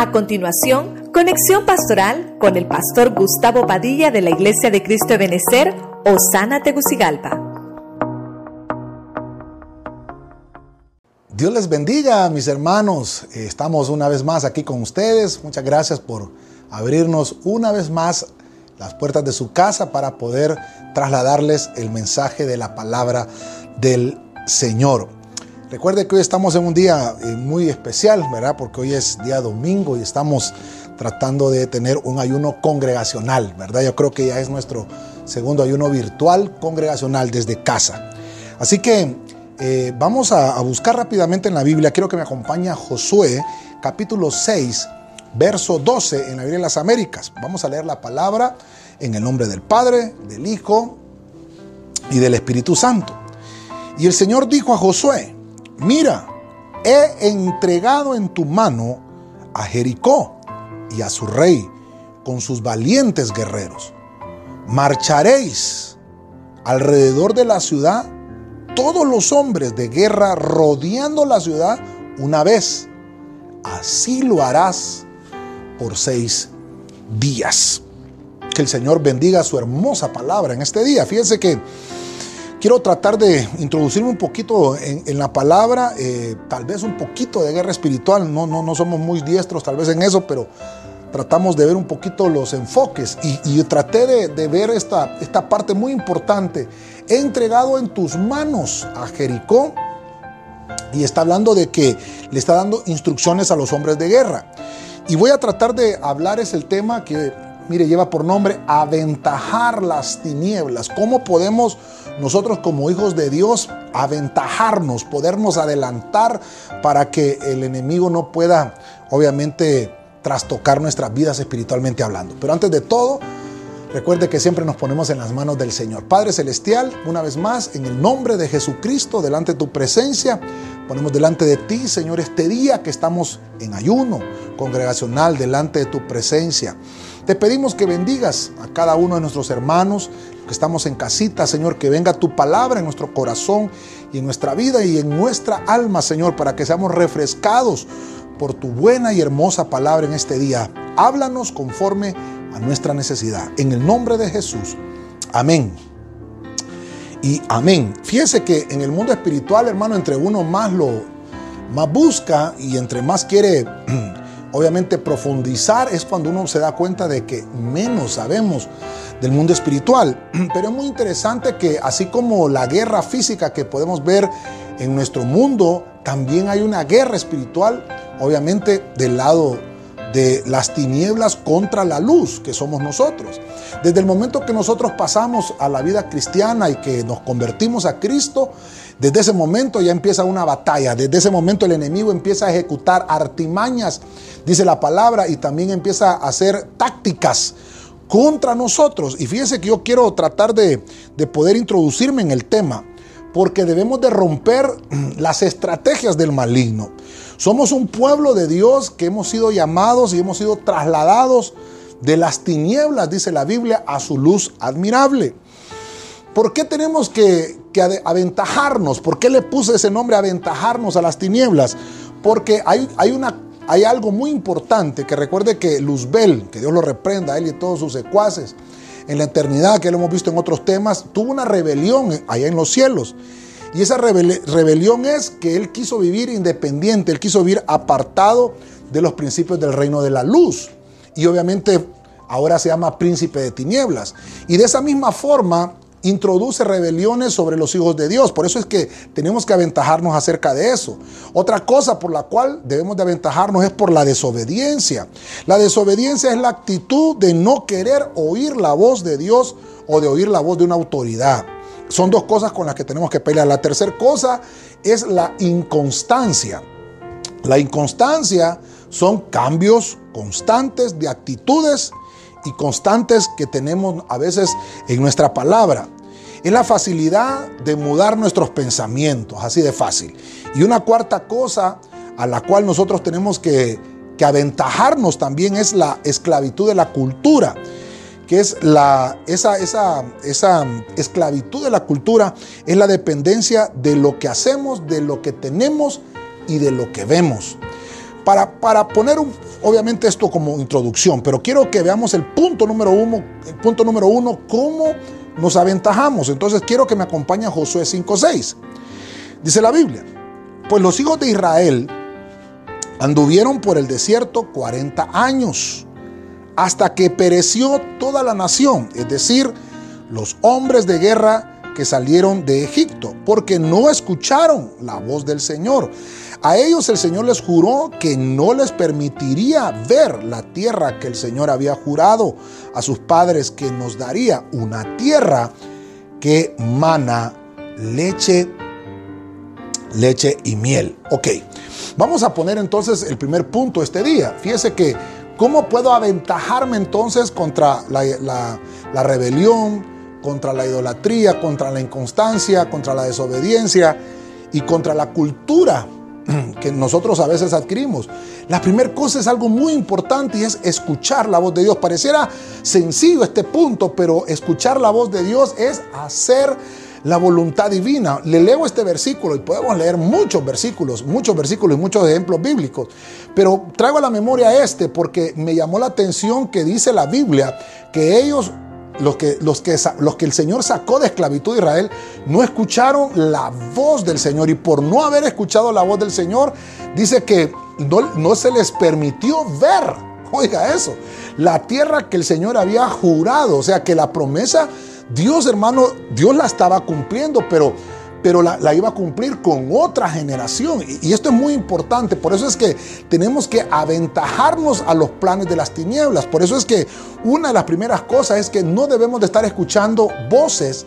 A continuación, conexión pastoral con el pastor Gustavo Padilla de la Iglesia de Cristo de Benecer, Osana Tegucigalpa. Dios les bendiga, mis hermanos. Estamos una vez más aquí con ustedes. Muchas gracias por abrirnos una vez más las puertas de su casa para poder trasladarles el mensaje de la palabra del Señor. Recuerde que hoy estamos en un día eh, muy especial, ¿verdad? Porque hoy es día domingo y estamos tratando de tener un ayuno congregacional, ¿verdad? Yo creo que ya es nuestro segundo ayuno virtual congregacional desde casa. Así que eh, vamos a, buscar rápidamente en la Biblia. Quiero que me acompañe Josué, capítulo 6, verso 12 en la Biblia de las Américas. Vamos a leer la palabra en el nombre del Padre, del Hijo y del Espíritu Santo. Y el Señor dijo a Josué, mira, he entregado en tu mano a Jericó y a su rey con sus valientes guerreros. Marcharéis alrededor de la ciudad todos los hombres de guerra rodeando la ciudad una vez. Así lo harás por seis días. Que el Señor bendiga su hermosa palabra en este día. Fíjense que Quiero tratar de introducirme un poquito en, la palabra, eh, tal vez un poquito de guerra espiritual, no, no, no somos muy diestros tal vez en eso, pero tratamos de ver un poquito los enfoques y, traté de, de, ver esta, esta parte muy importante. He entregado en tus manos a Jericó y está hablando de que le está dando instrucciones a los hombres de guerra. Y voy a tratar de hablar es el tema que, mire, lleva por nombre aventajar las tinieblas. ¿Cómo podemos nosotros como hijos de Dios aventajarnos, podernos adelantar para que el enemigo no pueda, obviamente, trastocar nuestras vidas espiritualmente hablando. Pero antes de todo, recuerde que siempre nos ponemos en las manos del Señor. Padre Celestial, una vez más, en el nombre de Jesucristo, delante de tu presencia, ponemos delante de ti, Señor, este día que estamos en ayuno congregacional, delante de tu presencia. Te pedimos que bendigas a cada uno de nuestros hermanos que estamos en casita, Señor, que venga tu palabra en nuestro corazón y en nuestra vida y en nuestra alma, Señor, para que seamos refrescados por tu buena y hermosa palabra en este día. Háblanos conforme a nuestra necesidad. En el nombre de Jesús. Amén. Y amén. Fíjese que en el mundo espiritual, hermano, entre uno más lo más busca y entre más quiere obviamente profundizar es cuando uno se da cuenta de que menos sabemos del mundo espiritual. Pero es muy interesante que así como la guerra física que podemos ver en nuestro mundo, también hay una guerra espiritual, obviamente del lado de las tinieblas contra la luz, que somos nosotros. Desde el momento que nosotros pasamos a la vida cristiana y que nos convertimos a Cristo, desde ese momento ya empieza una batalla, desde ese momento el enemigo empieza a ejecutar artimañas, dice la palabra, y también empieza a hacer tácticas contra nosotros. Y fíjese que yo quiero tratar de, de poder introducirme en el tema, porque debemos de romper las estrategias del maligno. Somos un pueblo de Dios que hemos sido llamados y hemos sido trasladados de las tinieblas, dice la Biblia, a su luz admirable. ¿Por qué tenemos que, aventajarnos? ¿Por qué le puse ese nombre aventajarnos a las tinieblas? Porque hay, hay, una, hay algo muy importante que recuerde que Luzbel, que Dios lo reprenda a él y a todos sus secuaces, en la eternidad, que lo hemos visto en otros temas, tuvo una rebelión allá en los cielos. Y esa rebelión es que él quiso vivir independiente, él quiso vivir apartado de los principios del reino de la luz. Y obviamente ahora se llama príncipe de tinieblas. Y de esa misma forma, introduce rebeliones sobre los hijos de Dios. Por eso es que tenemos que aventajarnos acerca de eso. Otra cosa por la cual debemos de aventajarnos es por la desobediencia. La desobediencia es la actitud de no querer oír la voz de Dios o de oír la voz de una autoridad. Son dos cosas con las que tenemos que pelear. La tercera cosa es la inconstancia. La inconstancia son cambios constantes de actitudes y constantes que tenemos a veces en nuestra palabra. Es la facilidad de mudar nuestros pensamientos, así de fácil. Y una cuarta cosa a la cual nosotros tenemos que, que aventajarnos también es la esclavitud de la cultura que es la, esa, esa, esa esclavitud de la cultura, es la dependencia de lo que hacemos, de lo que tenemos y de lo que vemos. Para, para poner obviamente esto como introducción, pero quiero que veamos el punto número uno, el punto número uno, cómo nos aventajamos. Entonces quiero que me acompañe Josué 5.6. Dice la Biblia, pues los hijos de Israel anduvieron por el desierto 40 años, hasta que pereció toda la nación, es decir, los hombres de guerra que salieron de Egipto, porque no escucharon la voz del Señor. A ellos el Señor les juró que no les permitiría ver la tierra que el Señor había jurado a sus padres que nos daría, una tierra que mana leche, leche y miel. Ok, vamos a poner entonces el primer punto este día. Fíjese que, ¿cómo puedo aventajarme entonces contra la, la rebelión, contra la idolatría, contra la inconstancia, contra la desobediencia y contra la cultura que nosotros a veces adquirimos. La primera cosa es algo muy importante y es escuchar la voz de Dios. Pareciera sencillo este punto, pero escuchar la voz de Dios es hacer la voluntad divina. Le leo este versículo y podemos leer muchos versículos, muchos versículos y muchos ejemplos bíblicos, pero traigo a la memoria este porque me llamó la atención que dice la Biblia que ellos los que, los, que, los que el Señor sacó de esclavitud de Israel no escucharon la voz del Señor. Y por no haber escuchado la voz del Señor, dice que no, no se les permitió ver, oiga eso, la tierra que el Señor había jurado, o sea que la promesa, Dios hermano, Dios la estaba cumpliendo, pero pero la, iba a cumplir con otra generación. Y, esto es muy importante. Por eso es que tenemos que aventajarnos a los planes de las tinieblas. Por eso es que una de las primeras cosas es que no debemos de estar escuchando voces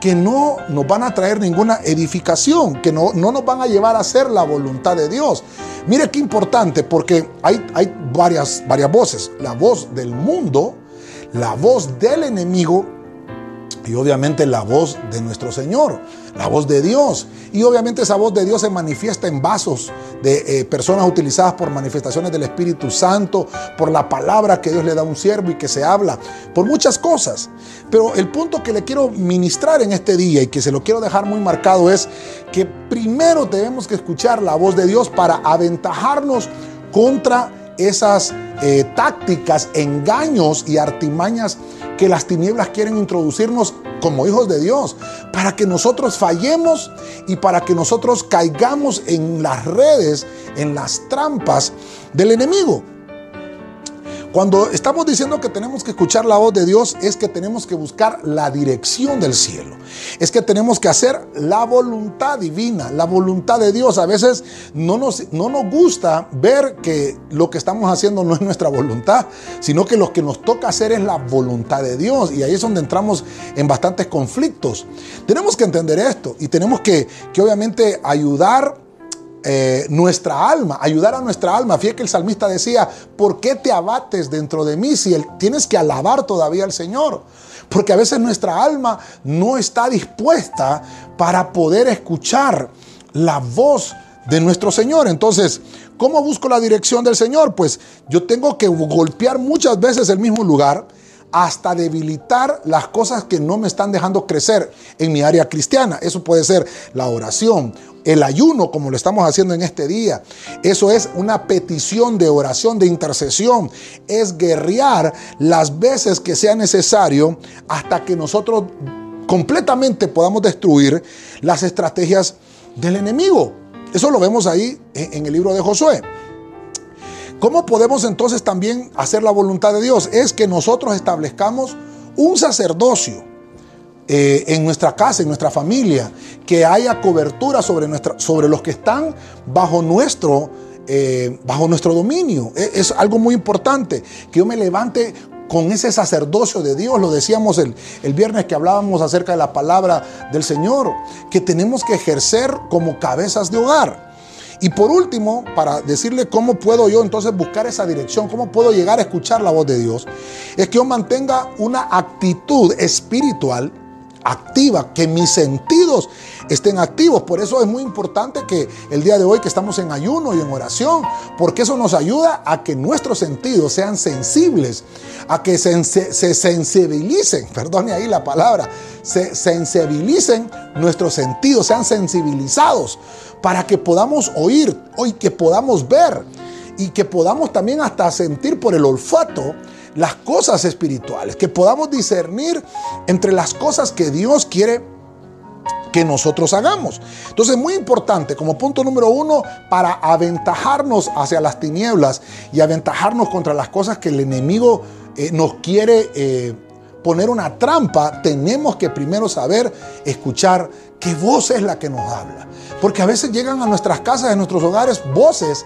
que no nos van a traer ninguna edificación, que no, no nos van a llevar a hacer la voluntad de Dios. Mire qué importante, porque hay, hay varias, varias voces. La voz del mundo, la voz del enemigo y obviamente la voz de nuestro Señor, la voz de Dios. Y obviamente esa voz de Dios se manifiesta en vasos de eh, personas utilizadas por manifestaciones del Espíritu Santo, por la palabra que Dios le da a un siervo y que se habla, por muchas cosas. Pero el punto que le quiero ministrar en este día y que se lo quiero dejar muy marcado es que primero debemos que escuchar la voz de Dios para aventajarnos contra esas eh, tácticas, engaños y artimañas que las tinieblas quieren introducirnos como hijos de Dios, para que nosotros fallemos y para que nosotros caigamos en las redes, en las trampas del enemigo. Cuando estamos diciendo que tenemos que escuchar la voz de Dios, es que tenemos que buscar la dirección del cielo. Es que tenemos que hacer la voluntad divina, la voluntad de Dios. A veces no nos, no nos gusta ver que lo que estamos haciendo no es nuestra voluntad, sino que lo que nos toca hacer es la voluntad de Dios. Y ahí es donde entramos en bastantes conflictos. Tenemos que entender esto y tenemos que, que obviamente ayudar eh, nuestra alma, ayudar a nuestra alma. Fíjate que el salmista decía, ¿por qué te abates dentro de mí si tienes que alabar todavía al Señor? Porque a veces nuestra alma no está dispuesta para poder escuchar la voz de nuestro Señor. Entonces, ¿cómo busco la dirección del Señor? Pues yo tengo que golpear muchas veces el mismo lugar hasta debilitar las cosas que no me están dejando crecer en mi área cristiana. Eso puede ser la oración, el ayuno como lo estamos haciendo en este día. Eso es una petición de oración, de intercesión. Es guerrear las veces que sea necesario hasta que nosotros completamente podamos destruir las estrategias del enemigo. Eso lo vemos ahí en el libro de Josué. ¿Cómo podemos entonces también hacer la voluntad de Dios? Es que nosotros establezcamos un sacerdocio eh, en nuestra casa, en nuestra familia, que haya cobertura sobre, sobre los que están bajo nuestro, eh, bajo nuestro dominio. Es, es, algo muy importante, que yo me levante con ese sacerdocio de Dios. Lo decíamos el, el viernes que hablábamos acerca de la palabra del Señor, que tenemos que ejercer como cabezas de hogar. Y por último, para decirle cómo puedo yo entonces buscar esa dirección, cómo puedo llegar a escuchar la voz de Dios, es que yo mantenga una actitud espiritual activa, que mis sentidos estén activos. Por eso es muy importante que el día de hoy que estamos en ayuno y en oración, porque eso nos ayuda a que nuestros sentidos sean sensibles, a que se, se sensibilicen, perdone ahí la palabra, se sensibilicen nuestros sentidos, sean sensibilizados para que podamos oír, hoy que podamos ver y que podamos también hasta sentir por el olfato las cosas espirituales, que podamos discernir entre las cosas que Dios quiere que nosotros hagamos. Entonces, muy importante, como punto número uno, para aventajarnos hacia las tinieblas y aventajarnos contra las cosas que el enemigo eh, nos quiere eh, poner una trampa, tenemos que primero saber escuchar qué voz es la que nos habla. Porque a veces llegan a nuestras casas, a nuestros hogares, voces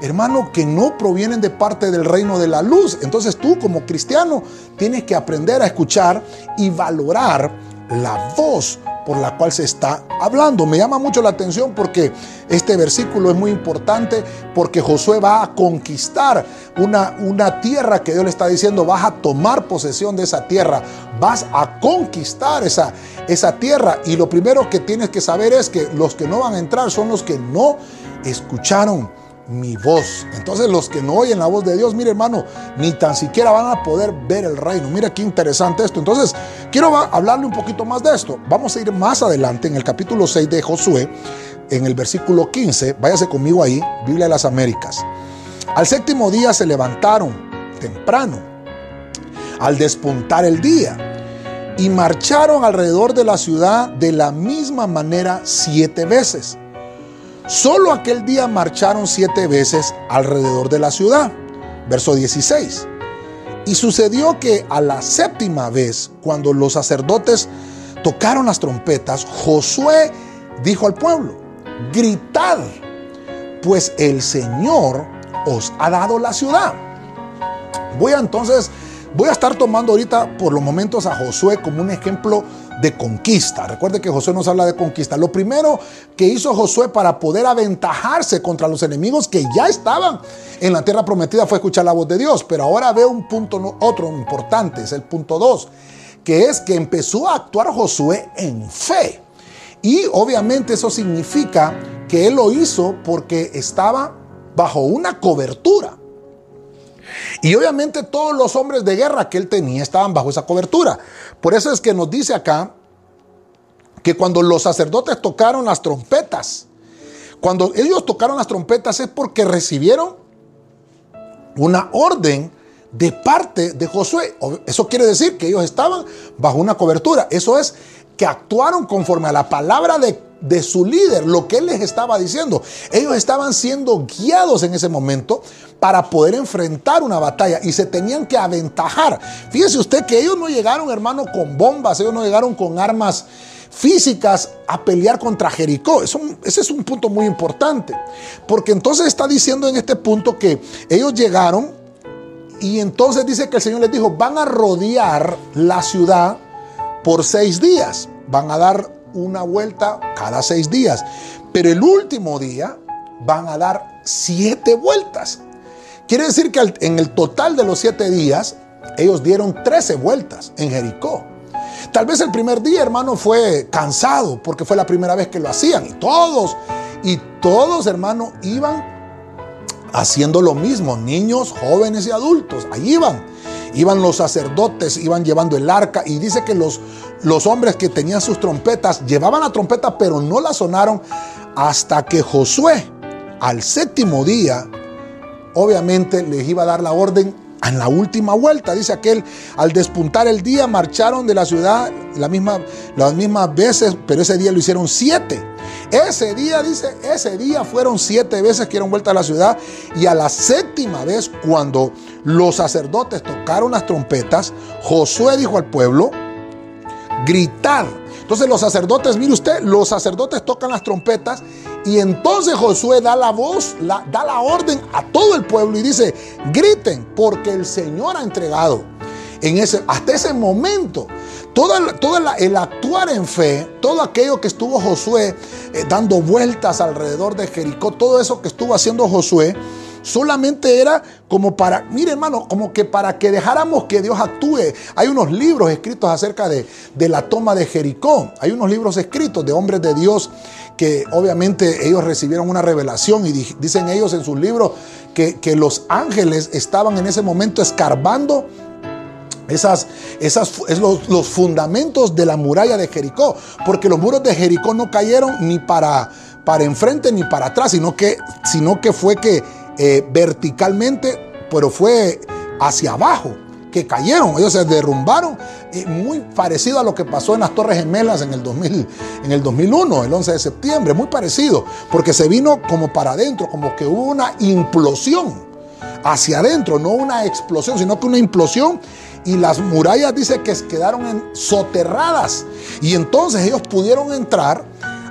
hermano, que no provienen de parte del reino de la luz. Entonces tú como cristiano tienes que aprender a escuchar y valorar la voz por la cual se está hablando. Me llama mucho la atención porque este versículo es muy importante porque Josué va a conquistar una, una tierra que Dios le está diciendo, vas a tomar posesión de esa tierra, vas a conquistar esa, esa tierra. Y lo primero que tienes que saber es que los que no van a entrar son los que no escucharon mi voz. Entonces los que no oyen la voz de Dios, mire hermano, ni tan siquiera van a poder ver el reino. Mira qué interesante esto. Entonces quiero hablarle un poquito más de esto. Vamos a ir más adelante en el capítulo 6 de Josué, en el versículo 15. Váyase conmigo ahí, Biblia de las Américas. Al séptimo día se levantaron temprano, al despuntar el día, y marcharon alrededor de la ciudad de la misma manera siete veces. Solo aquel día marcharon siete veces alrededor de la ciudad. Verso 16. Y sucedió que a la séptima vez, cuando los sacerdotes tocaron las trompetas, Josué dijo al pueblo, gritad, pues el Señor os ha dado la ciudad. Voy a entonces, voy a estar tomando ahorita por los momentos a Josué como un ejemplo de conquista. Recuerde que Josué nos habla de conquista. Lo primero que hizo Josué para poder aventajarse contra los enemigos que ya estaban en la tierra prometida fue escuchar la voz de Dios. Pero ahora veo un punto otro importante, es el punto 2, que es que empezó a actuar Josué en fe. Y obviamente eso significa que él lo hizo porque estaba bajo una cobertura. Y obviamente todos los hombres de guerra que él tenía estaban bajo esa cobertura. Por eso es que nos dice acá que cuando los sacerdotes tocaron las trompetas, cuando ellos tocaron las trompetas es porque recibieron una orden de parte de Josué. Eso quiere decir que ellos estaban bajo una cobertura. Eso es que actuaron conforme a la palabra de de su líder, lo que él les estaba diciendo. Ellos estaban siendo guiados en ese momento para poder enfrentar una batalla y se tenían que aventajar. Fíjese usted que ellos no llegaron, hermano, con bombas, ellos no llegaron con armas físicas a pelear contra Jericó. Ese es un punto muy importante, porque entonces está diciendo en este punto que ellos llegaron y entonces dice que el Señor les dijo, van a rodear la ciudad por seis días, van a dar una vuelta cada seis días. Pero el último día van a dar siete vueltas. Quiere decir que en el total de los siete días, ellos dieron trece vueltas en Jericó. Tal vez el primer día, hermano, fue cansado porque fue la primera vez que lo hacían. Y todos, y todos, hermano, iban haciendo lo mismo. Niños, jóvenes y adultos. Ahí iban. Iban los sacerdotes, iban llevando el arca. Y dice que los, los hombres que tenían sus trompetas llevaban la trompeta, pero no la sonaron hasta que Josué, al séptimo día, obviamente les iba a dar la orden en la última vuelta. Dice aquel, al despuntar el día, marcharon de la ciudad las mismas veces, pero ese día lo hicieron siete. Ese día, dice, ese día fueron siete veces que dieron vuelta a la ciudad y a la séptima vez, cuando los sacerdotes tocaron las trompetas, Josué dijo al pueblo, gritar. Entonces los sacerdotes, mire usted, los sacerdotes tocan las trompetas y entonces Josué da la voz, da la orden a todo el pueblo y dice, griten porque el Señor ha entregado. En ese, hasta ese momento, todo, el actuar en fe, todo aquello que estuvo Josué eh, dando vueltas alrededor de Jericó, todo eso que estuvo haciendo Josué, solamente era como para, mire hermano, como que para que dejáramos que Dios actúe. Hay unos libros escritos acerca de, de la toma de Jericó. Hay unos libros escritos de hombres de Dios que obviamente ellos recibieron una revelación y dicen ellos en sus libros que, que los ángeles estaban en ese momento escarbando esas, esas, es los, los, fundamentos de la muralla de Jericó, porque los muros de Jericó no cayeron ni para, para enfrente ni para atrás, sino que, sino que fue que eh, verticalmente, pero fue hacia abajo que cayeron, ellos se derrumbaron, muy parecido a lo que pasó en las Torres Gemelas en el, 2000, en el 2001, el 11 de septiembre, muy parecido, porque se vino como para adentro, como que hubo una implosión hacia adentro, no una explosión, sino que una implosión y las murallas dice que quedaron soterradas. Y entonces ellos pudieron entrar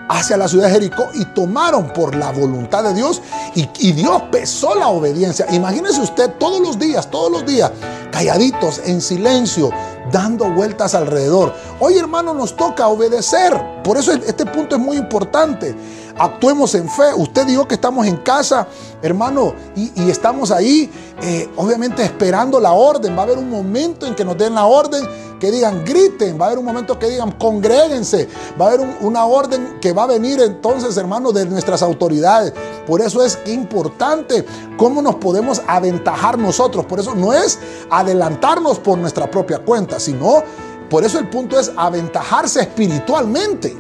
hacia la ciudad de Jericó y tomaron por la voluntad de Dios y, Dios pesó la obediencia. Imagínese usted todos los días, todos los días, calladitos, en silencio, dando vueltas alrededor. Hoy hermano nos toca obedecer. Por eso este punto es muy importante actuemos en fe. Usted dijo que estamos en casa, hermano, y, estamos ahí, eh, obviamente esperando la orden. Va a haber un momento en que nos den la orden, que digan griten, va a haber un momento que digan congréguense, va a haber una orden que va a venir entonces, hermano, de nuestras autoridades. Por eso es importante cómo nos podemos aventajar nosotros. Por eso no es adelantarnos por nuestra propia cuenta, sino, por eso el punto es aventajarse espiritualmente.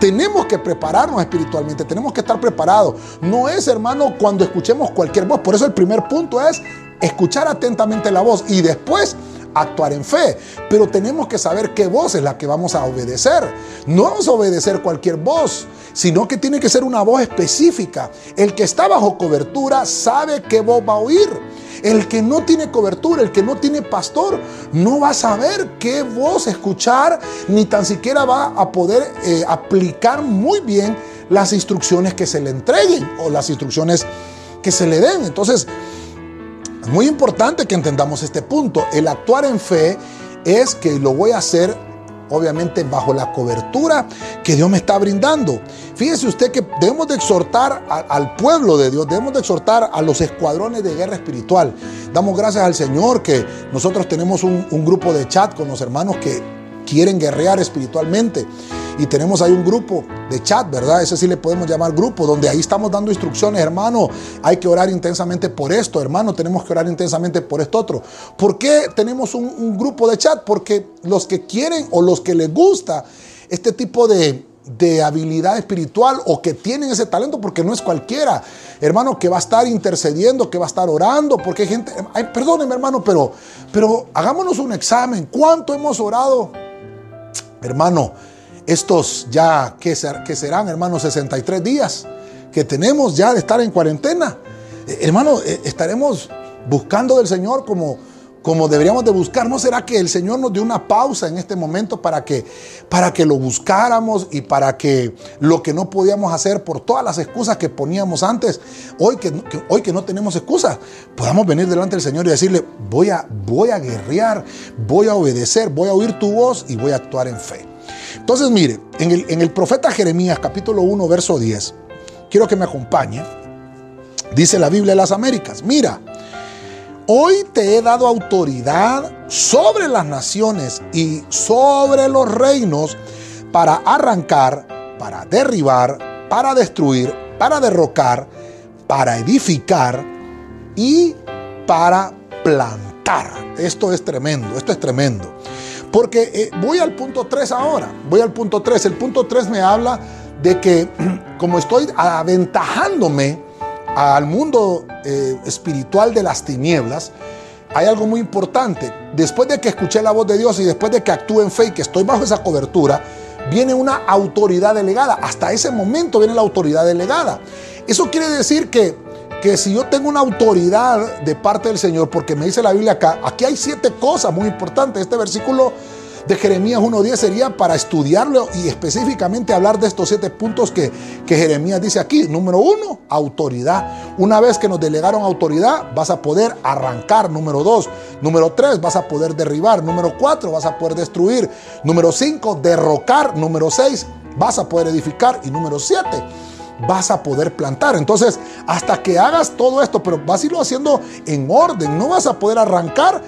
Tenemos que prepararnos espiritualmente, tenemos que estar preparados. No es, hermano, cuando escuchemos cualquier voz. Por eso el primer punto es escuchar atentamente la voz y después actuar en fe. Pero tenemos que saber qué voz es la que vamos a obedecer. No vamos a obedecer cualquier voz, sino que tiene que ser una voz específica. El que está bajo cobertura sabe qué voz va a oír. El que no tiene cobertura, el que no tiene pastor, no va a saber qué voz escuchar, ni tan siquiera va a poder eh, aplicar muy bien las instrucciones que se le entreguen o las instrucciones que se le den. Entonces, es muy importante que entendamos este punto. El actuar en fe es que lo voy a hacer obviamente bajo la cobertura que Dios me está brindando. Fíjese usted que debemos de exhortar al pueblo de Dios, debemos de exhortar a los escuadrones de guerra espiritual. Damos gracias al Señor que nosotros tenemos un, un grupo de chat con los hermanos que quieren guerrear espiritualmente. Y tenemos ahí un grupo de chat, ¿verdad? Ese sí le podemos llamar grupo, donde ahí estamos dando instrucciones, hermano. Hay que orar intensamente por esto, hermano. Tenemos que orar intensamente por esto otro. ¿Por qué tenemos un, grupo de chat? Porque los que quieren o los que les gusta este tipo de, de habilidad espiritual o que tienen ese talento, porque no es cualquiera, hermano, que va a estar intercediendo, que va a estar orando, porque hay gente, ay, perdóneme hermano, pero, pero hagámonos un examen, ¿cuánto hemos orado? Hermano, estos ya, que serán, hermanos? 63 días que tenemos ya de estar en cuarentena. Eh, hermano, eh, estaremos buscando del Señor como, como deberíamos de buscar. ¿No será que el Señor nos dio una pausa en este momento para que, para que lo buscáramos y para que lo que no podíamos hacer por todas las excusas que poníamos antes, hoy que, hoy que no tenemos excusas, podamos venir delante del Señor y decirle, voy a, voy a guerrear, voy a obedecer, voy a oír tu voz y voy a actuar en fe? Entonces, mire, en el, en el profeta Jeremías capítulo 1, verso 10, quiero que me acompañe. Dice la Biblia de las Américas, mira, hoy te he dado autoridad sobre las naciones y sobre los reinos para arrancar, para derribar, para destruir, para derrocar, para edificar y para plantar. Esto es tremendo, esto es tremendo. Porque eh, voy al punto 3 ahora, voy al punto 3. El punto 3 me habla de que como estoy aventajándome al mundo eh, espiritual de las tinieblas, hay algo muy importante. Después de que escuché la voz de Dios y después de que actúe en fe y que estoy bajo esa cobertura, viene una autoridad delegada. Hasta ese momento viene la autoridad delegada. Eso quiere decir que que si yo tengo una autoridad de parte del Señor, porque me dice la Biblia acá, aquí hay siete cosas muy importantes. Este versículo de Jeremías 1.10 sería para estudiarlo y específicamente hablar de estos siete puntos que, que Jeremías dice aquí. Número uno, autoridad. Una vez que nos delegaron autoridad, vas a poder arrancar. Número dos. Número tres, vas a poder derribar. Número cuatro, vas a poder destruir. Número cinco, derrocar. Número seis, vas a poder edificar. Y número siete, vas a poder plantar. Entonces, hasta que hagas todo esto, pero vas a irlo haciendo en orden, no vas a poder arrancar.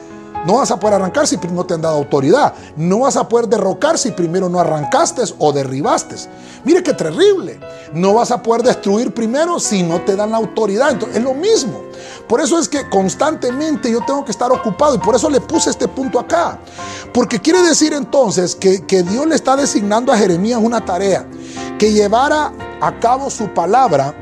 No vas a poder arrancar si no te han dado autoridad. No vas a poder derrocar si primero no arrancaste o derribaste. Mire qué terrible. No vas a poder destruir primero si no te dan la autoridad. Entonces, es lo mismo. Por eso es que constantemente yo tengo que estar ocupado y por eso le puse este punto acá. Porque quiere decir entonces que, que Dios le está designando a Jeremías una tarea que llevara a cabo su palabra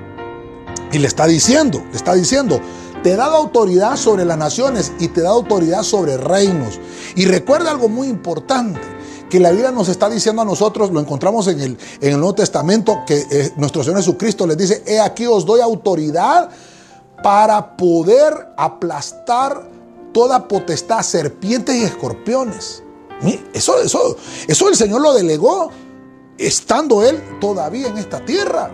Y le está diciendo, le está diciendo, te he dado autoridad sobre las naciones y te he dado autoridad sobre reinos. Y recuerda algo muy importante que la Biblia nos está diciendo a nosotros, lo encontramos en el, en el Nuevo Testamento, que eh, nuestro Señor Jesucristo les dice, he aquí os doy autoridad para poder aplastar toda potestad, serpientes y escorpiones. Eso, eso, eso el Señor lo delegó estando Él todavía en esta tierra.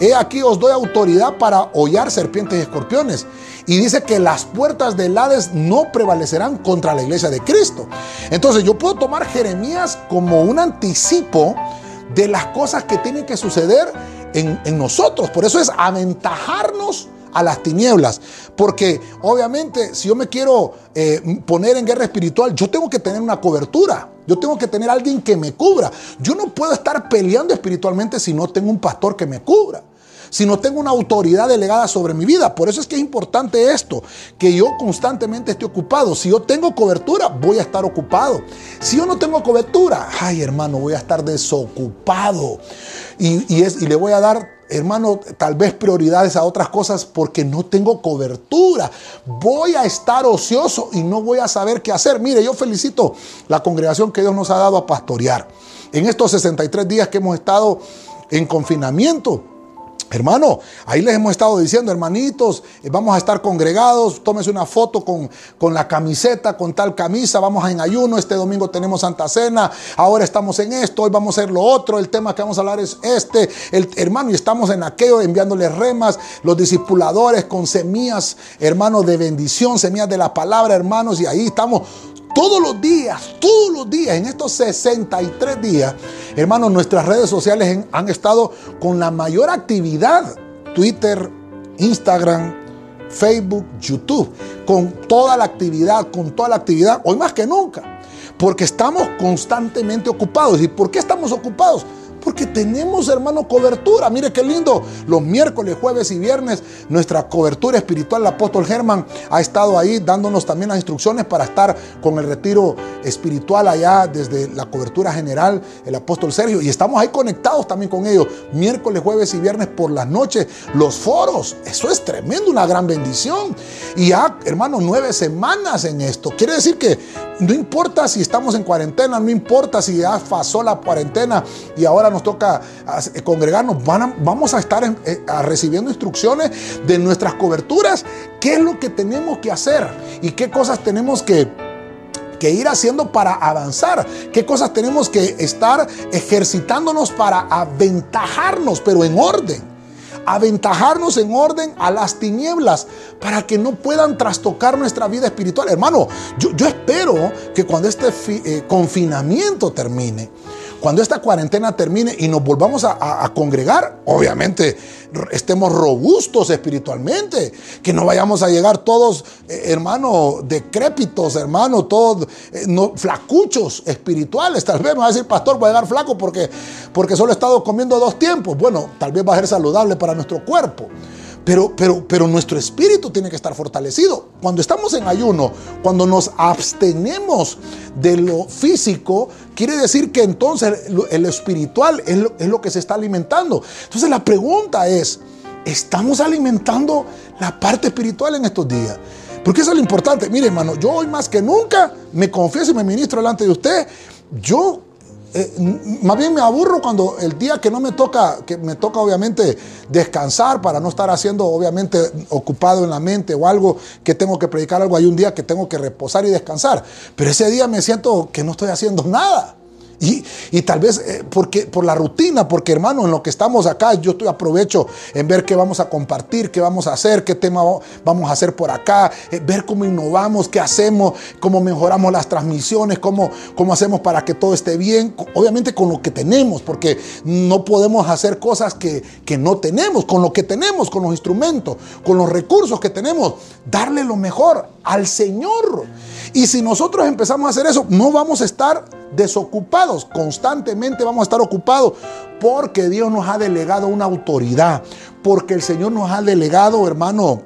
He aquí os doy autoridad para hollar serpientes y escorpiones. Y dice que las puertas del Hades no prevalecerán contra la iglesia de Cristo. Entonces yo puedo tomar Jeremías como un anticipo de las cosas que tienen que suceder en, en nosotros. Por eso es aventajarnos a las tinieblas. Porque obviamente si yo me quiero eh, poner en guerra espiritual, yo tengo que tener una cobertura. Yo tengo que tener alguien que me cubra. Yo no puedo estar peleando espiritualmente si no tengo un pastor que me cubra si no tengo una autoridad delegada sobre mi vida. Por eso es que es importante esto, que yo constantemente esté ocupado. Si yo tengo cobertura, voy a estar ocupado. Si yo no tengo cobertura, ay hermano, voy a estar desocupado. Y, es, y le voy a dar hermano, tal vez prioridades a otras cosas porque no tengo cobertura. Voy a estar ocioso y no voy a saber qué hacer. Mire, yo felicito la congregación que Dios nos ha dado a pastorear. En estos 63 días que hemos estado en confinamiento, Hermano, ahí les hemos estado diciendo, hermanitos, eh, vamos a estar congregados, tómese una foto con, con, la camiseta, con tal camisa, vamos en ayuno, este domingo tenemos Santa Cena, ahora estamos en esto, hoy vamos a hacer lo otro, el tema que vamos a hablar es este, el, hermano, y estamos en aquello enviándoles remas, los discipuladores con semillas, hermanos, de bendición, semillas de la palabra, hermanos, y ahí estamos todos los días, todos los días, en estos 63 días, hermanos, nuestras redes sociales han estado con la mayor actividad. Twitter, Instagram, Facebook, YouTube, con toda la actividad, con toda la actividad, hoy más que nunca, porque estamos constantemente ocupados. ¿Y por qué estamos ocupados? Porque tenemos, hermano, cobertura. Mire qué lindo. Los miércoles, jueves y viernes, nuestra cobertura espiritual, el apóstol Germán, ha estado ahí dándonos también las instrucciones para estar con el retiro espiritual allá desde la cobertura general, el apóstol Sergio. Y estamos ahí conectados también con ellos. Miércoles, jueves y viernes por las noches. Los foros. Eso es tremendo, una gran bendición. Y ya, hermano, nueve semanas en esto. Quiere decir que no importa si estamos en cuarentena, no importa si ya pasó la cuarentena y ahora nos toca eh, congregarnos, vamos a estar eh, recibiendo instrucciones de nuestras coberturas, qué es lo que tenemos que hacer y qué cosas tenemos que que ir haciendo para avanzar, qué cosas tenemos que estar ejercitándonos para aventajarnos, pero en orden. Aventajarnos en orden a las tinieblas para que no puedan trastocar nuestra vida espiritual. Hermano, yo, espero que cuando este eh, confinamiento termine, cuando esta cuarentena termine y nos volvamos a, congregar, obviamente estemos robustos espiritualmente, que no vayamos a llegar todos, eh, hermano, decrépitos, hermano, todos eh, flacuchos espirituales. Tal vez me va a decir, pastor, voy a llegar flaco porque, porque solo he estado comiendo dos tiempos. Bueno, tal vez va a ser saludable para nuestro cuerpo. Pero, pero, pero nuestro espíritu tiene que estar fortalecido. Cuando estamos en ayuno, cuando nos abstenemos de lo físico, quiere decir que entonces el espiritual es lo, es lo que se está alimentando. Entonces la pregunta es, ¿estamos alimentando la parte espiritual en estos días? Porque eso es lo importante. Mire, hermano, yo hoy más que nunca me confieso y me ministro delante de usted. Yo eh, más bien me aburro cuando el día que no me toca, que me toca obviamente descansar para no estar haciendo obviamente ocupado en la mente o algo que tengo que predicar algo, hay un día que tengo que reposar y descansar, pero ese día me siento que no estoy haciendo nada. Y, tal vez eh, porque, por la rutina, porque hermano, en lo que estamos acá, yo estoy aprovecho en ver qué vamos a compartir, qué vamos a hacer, qué tema vamos a hacer por acá, eh, ver cómo innovamos, qué hacemos, cómo mejoramos las transmisiones, cómo, cómo hacemos para que todo esté bien, obviamente con lo que tenemos, porque no podemos hacer cosas que, que no tenemos, con lo que tenemos, con los instrumentos, con los recursos que tenemos, darle lo mejor al Señor. Y si nosotros empezamos a hacer eso, no vamos a estar desocupados, constantemente vamos a estar ocupados porque Dios nos ha delegado una autoridad, porque el Señor nos ha delegado, hermano,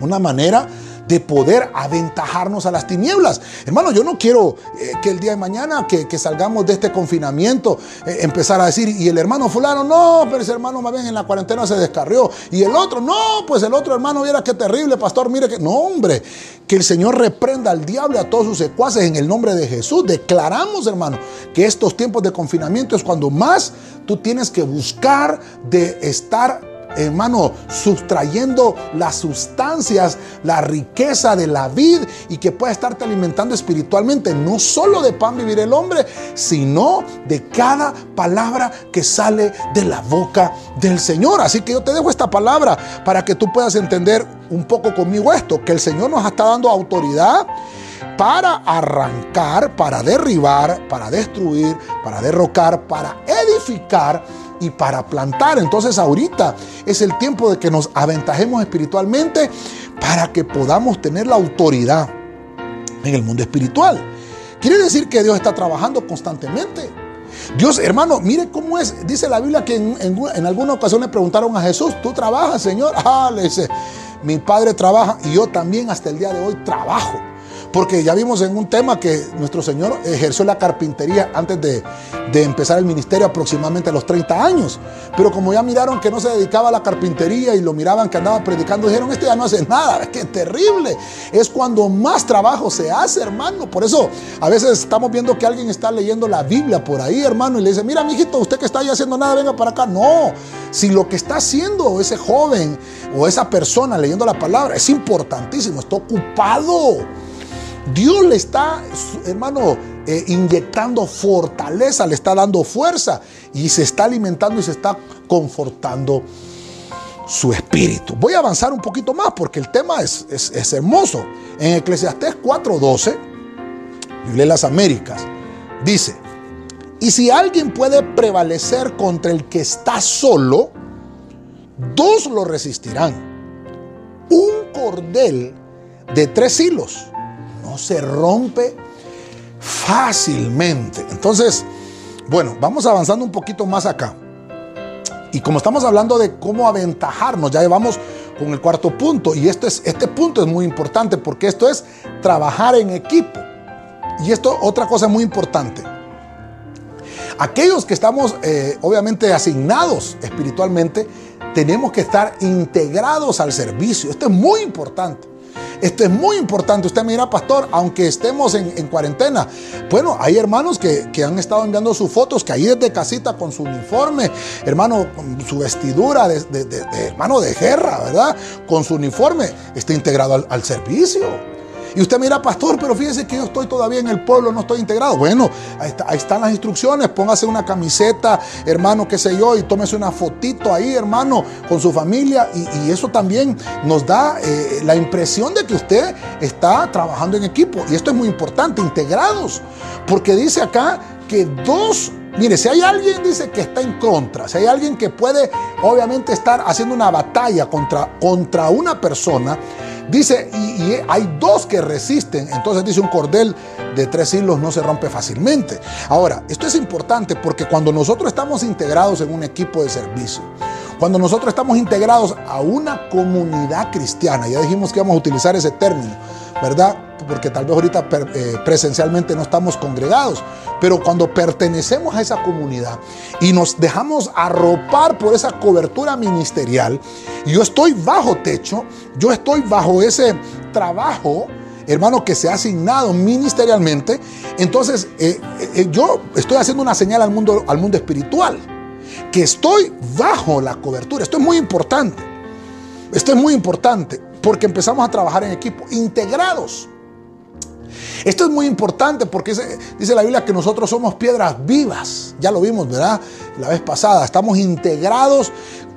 una manera de poder aventajarnos a las tinieblas. Hermano, yo no quiero eh, que el día de mañana que, salgamos de este confinamiento eh, empezar a decir, y el hermano fulano, no, pero ese hermano más bien en la cuarentena se descarrió. Y el otro, no, pues el otro hermano, viera qué terrible, pastor, mire que, no, hombre, que el Señor reprenda al diablo y a todos sus secuaces en el nombre de Jesús. Declaramos, hermano, que estos tiempos de confinamiento es cuando más tú tienes que buscar de estar hermano, sustrayendo las sustancias, la riqueza de la vida y que pueda estarte alimentando espiritualmente. No solo de pan vivir el hombre, sino de cada palabra que sale de la boca del Señor. Así que yo te dejo esta palabra para que tú puedas entender un poco conmigo esto, que el Señor nos está dando autoridad para arrancar, para derribar, para destruir, para derrocar, para edificar y para plantar. Entonces ahorita es el tiempo de que nos aventajemos espiritualmente para que podamos tener la autoridad en el mundo espiritual. Quiere decir que Dios está trabajando constantemente. Dios, hermano, mire cómo es. Dice la Biblia que en, en, alguna ocasión le preguntaron a Jesús, ¿tú trabajas, Señor? Ah, le dice, mi padre trabaja y yo también hasta el día de hoy trabajo. Porque ya vimos en un tema que nuestro Señor ejerció la carpintería antes de, empezar el ministerio aproximadamente a los 30 años. Pero como ya miraron que no se dedicaba a la carpintería y lo miraban que andaba predicando, dijeron, este ya no hace nada, qué terrible. Es cuando más trabajo se hace, hermano. Por eso a veces estamos viendo que alguien está leyendo la Biblia por ahí, hermano, y le dice, mira, mijito, usted que está ahí haciendo nada, venga para acá. No, si lo que está haciendo ese joven o esa persona leyendo la palabra es importantísimo, está ocupado. Dios le está, hermano, eh, inyectando fortaleza, le está dando fuerza y se está alimentando y se está confortando su espíritu. Voy a avanzar un poquito más porque el tema es, es, hermoso. En Eclesiastés 4:12, Biblia de las Américas, dice, y si alguien puede prevalecer contra el que está solo, dos lo resistirán. Un cordel de tres hilos se rompe fácilmente. Entonces, bueno, vamos avanzando un poquito más acá. Y como estamos hablando de cómo aventajarnos, ya llevamos con el cuarto punto. Y es, este punto es muy importante porque esto es trabajar en equipo. Y esto, otra cosa muy importante. Aquellos que estamos eh, obviamente asignados espiritualmente, tenemos que estar integrados al servicio. Esto es muy importante. Esto es muy importante. Usted mira, pastor, aunque estemos en, cuarentena. Bueno, hay hermanos que, han estado enviando sus fotos, que ahí desde casita con su uniforme, hermano, con su vestidura de, hermano de guerra, ¿verdad? Con su uniforme, está integrado al servicio. Y usted mira, pastor, pero fíjese que yo estoy todavía en el pueblo, no estoy integrado. Bueno, ahí, están las instrucciones. Póngase una camiseta, hermano, qué sé yo, y tómese una fotito ahí, hermano, con su familia. Y, eso también nos da eh, la impresión de que usted está trabajando en equipo. Y esto es muy importante, integrados. Porque dice acá que dos Mire, si hay alguien, dice que está en contra, si hay alguien que puede obviamente estar haciendo una batalla contra, contra una persona, Dice, y, hay dos que resisten. Entonces dice un cordel de tres hilos no se rompe fácilmente. Ahora, esto es importante porque cuando nosotros estamos integrados en un equipo de servicio, cuando nosotros estamos integrados a una comunidad cristiana, ya dijimos que vamos a utilizar ese término, ¿verdad? Porque tal vez ahorita eh, presencialmente no estamos congregados, pero cuando pertenecemos a esa comunidad y nos dejamos arropar por esa cobertura ministerial, yo estoy bajo techo, yo estoy bajo ese trabajo, hermano, que se ha asignado ministerialmente, entonces eh, eh, yo estoy haciendo una señal al mundo, al mundo espiritual, que estoy bajo la cobertura. Esto es muy importante. Esto es muy importante porque empezamos a trabajar en equipo, integrados. Esto es muy importante porque dice la Biblia que nosotros somos piedras vivas. Ya lo vimos, ¿verdad? La vez pasada. Estamos integrados,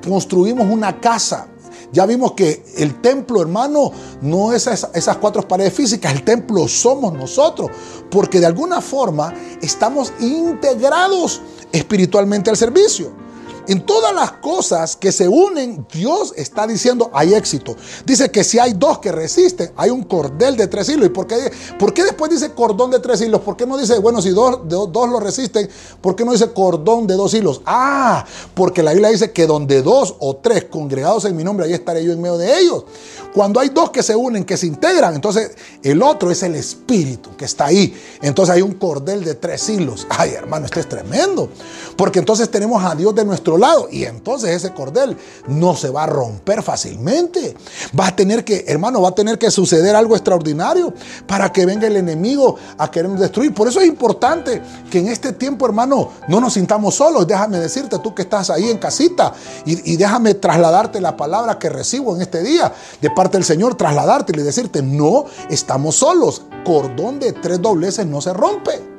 construimos una casa. Ya vimos que el templo, hermano, no es esas cuatro paredes físicas, el templo somos nosotros, porque de alguna forma estamos integrados espiritualmente al servicio. En todas las cosas que se unen, Dios está diciendo hay éxito. Dice que si hay dos que resisten, hay un cordel de tres hilos. ¿Y por qué, por qué después dice cordón de tres hilos? ¿Por qué no dice, bueno, si dos, dos lo resisten, ¿por qué no dice cordón de dos hilos? Ah, porque la Biblia dice que donde dos o tres congregados en mi nombre, ahí estaré yo en medio de ellos. Cuando hay dos que se unen, que se integran, entonces el otro es el espíritu que está ahí. Entonces hay un cordel de tres hilos. Ay, hermano, esto es tremendo. Porque entonces tenemos a Dios de nuestro lado y entonces ese cordel no se va a romper fácilmente. Va a tener que, hermano, va a tener que suceder algo extraordinario para que venga el enemigo a querernos destruir. Por eso es importante que en este tiempo, hermano, no nos sintamos solos. Déjame decirte, tú que estás ahí en casita y, y déjame trasladarte la palabra que recibo en este día de parte del Señor, trasladarte y decirte, no estamos solos. Cordón de tres dobleces no se rompe.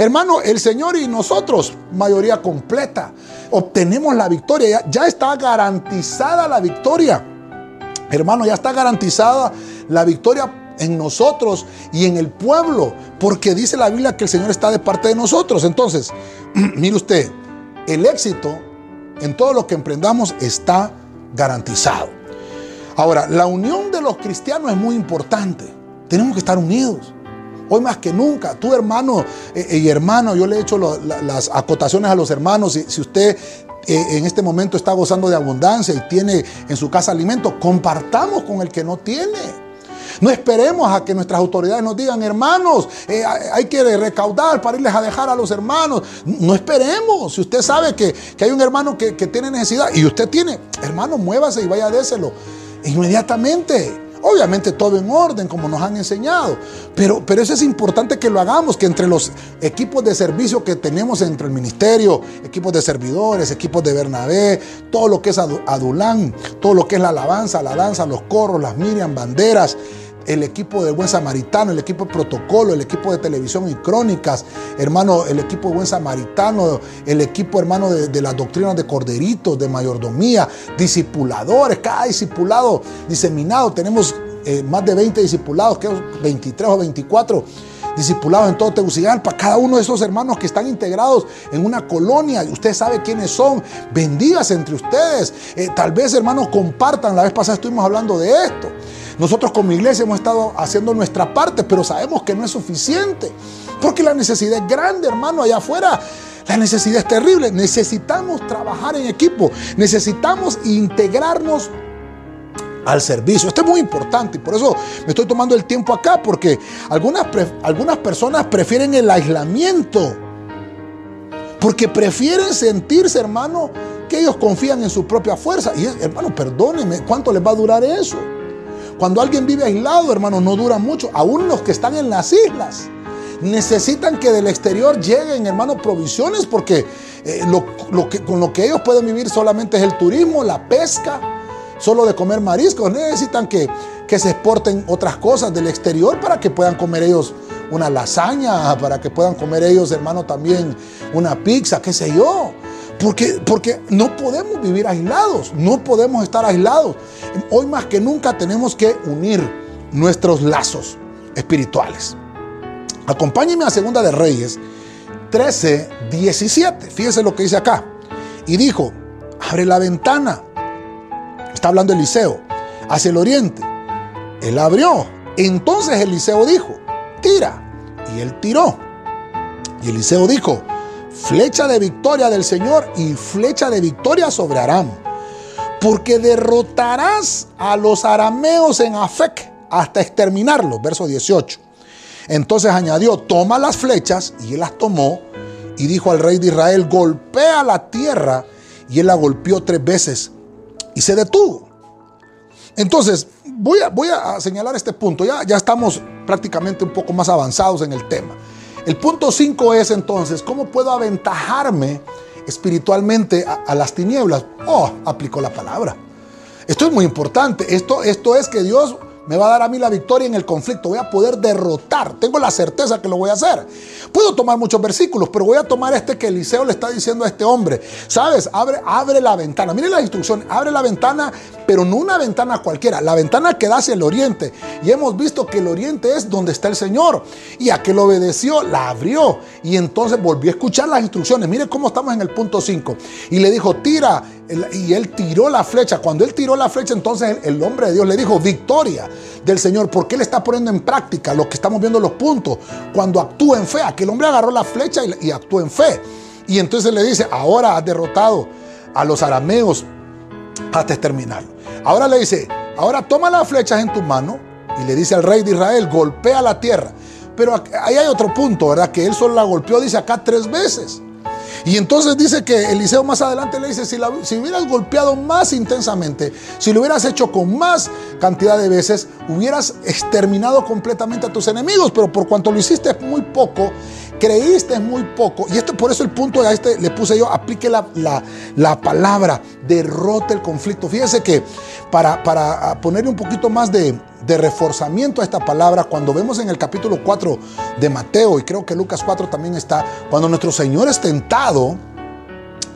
Hermano, el Señor y nosotros, mayoría completa, obtenemos la victoria. Ya, está garantizada la victoria. Hermano, ya está garantizada la victoria en nosotros y en el pueblo, porque dice la Biblia que el Señor está de parte de nosotros. Entonces, mire usted, el éxito en todo lo que emprendamos está garantizado. Ahora, la unión de los cristianos es muy importante. Tenemos que estar unidos. Hoy más que nunca, tú hermano eh, y hermano, yo le he hecho las acotaciones a los hermanos. Si, si usted eh, en este momento está gozando de abundancia y tiene en su casa alimento, compartamos con el que no tiene. No esperemos a que nuestras autoridades nos digan, hermanos, eh, hay que recaudar para irles a dejar a los hermanos. No esperemos. Si usted sabe que, hay un hermano que, que, tiene necesidad y usted tiene, hermano, muévase y vaya a déselo inmediatamente. Obviamente todo en orden, como nos han enseñado. Pero, pero eso es importante que lo hagamos, que entre los equipos de servicio que tenemos entre el ministerio, equipos de servidores, equipos de Bernabé, todo lo que es Adulán, todo lo que es la alabanza, la danza, los corros, las Miriam, banderas, el equipo de Buen Samaritano, el equipo de protocolo, el equipo de televisión y crónicas, hermano, el equipo de Buen Samaritano, el equipo, hermano, de, las doctrinas de corderitos, de mayordomía, discipuladores, cada discipulado diseminado, tenemos eh, más de 20 discipulados, que 23 o 24 discipulados en todo Tegucigalpa, cada uno de esos hermanos que están integrados en una colonia, usted sabe quiénes son, bendigas entre ustedes, eh, tal vez hermanos compartan, la vez pasada estuvimos hablando de esto, nosotros como iglesia hemos estado haciendo nuestra parte, pero sabemos que no es suficiente. Porque la necesidad es grande, hermano, allá afuera. La necesidad es terrible. Necesitamos trabajar en equipo. Necesitamos integrarnos al servicio. Esto es muy importante y por eso me estoy tomando el tiempo acá, porque algunas, algunas personas prefieren el aislamiento. Porque prefieren sentirse, hermano, que ellos confían en su propia fuerza. Y hermano, perdónenme, ¿cuánto les va a durar eso? Cuando alguien vive aislado, hermano, no dura mucho. Aún los que están en las islas necesitan que del exterior lleguen, hermano, provisiones porque eh, con lo que ellos pueden vivir solamente es el turismo, la pesca, solo de comer mariscos. Necesitan que, que se exporten otras cosas del exterior para que puedan comer ellos una lasaña, para que puedan comer ellos, hermano, también una pizza, qué sé yo. Porque, porque no podemos vivir aislados, no podemos estar aislados. Hoy más que nunca tenemos que unir nuestros lazos espirituales. Acompáñenme a Segunda de Reyes 13, 17. Fíjense lo que dice acá. Y dijo, abre la ventana. Está hablando Eliseo, hacia el oriente. Él abrió. Entonces Eliseo dijo, tira. Y él tiró. Y Eliseo dijo, flecha de victoria del Señor y flecha de victoria sobre Aram. Porque derrotarás a los arameos en Afec hasta exterminarlos. Verso 18. Entonces añadió, toma las flechas y él las tomó y dijo al rey de Israel, golpea la tierra y él la golpeó tres veces y se detuvo. Entonces, voy a, voy a señalar este punto, ya, ya estamos prácticamente un poco más avanzados en el tema. El punto 5 es entonces, ¿cómo puedo aventajarme espiritualmente a, las tinieblas? Oh, aplicó la palabra. Esto es muy importante. Esto, esto es que Dios me va a dar a mí la victoria en el conflicto. Voy a poder derrotar. Tengo la certeza que lo voy a hacer. Puedo tomar muchos versículos, pero voy a tomar este que Eliseo le está diciendo a este hombre. ¿Sabes? Abre, abre la ventana. Miren la instrucción. Abre la ventana, pero no una ventana cualquiera. La ventana que da hacia el oriente. Y hemos visto que el oriente es donde está el Señor. Y a que lo obedeció, la abrió. Y entonces volvió a escuchar las instrucciones. Mire cómo estamos en el punto 5. Y le dijo, tira. Y él tiró la flecha. Cuando él tiró la flecha, entonces el hombre de Dios le dijo, victoria del Señor, porque Él está poniendo en práctica lo que estamos viendo los puntos. Cuando actúa en fe, aquel hombre agarró la flecha y, y actuó en fe. Y entonces le dice, ahora has derrotado a los arameos hasta exterminarlo. Ahora le dice, ahora toma las flechas en tu mano y le dice al rey de Israel, golpea la tierra. Pero ahí hay otro punto, ¿verdad? Que él solo la golpeó, dice acá tres veces. Y entonces dice que Eliseo más adelante le dice, si, si hubieras golpeado más intensamente, si lo hubieras hecho con más cantidad de veces, hubieras exterminado completamente a tus enemigos, pero por cuanto lo hiciste muy poco, creíste muy poco, y esto por eso el punto de este le puse yo, aplique la, la, palabra, derrote el conflicto. Fíjese que para, para ponerle un poquito más de, de reforzamiento a esta palabra cuando vemos en el capítulo 4 de Mateo y creo que Lucas 4 también está, cuando nuestro Señor es tentado,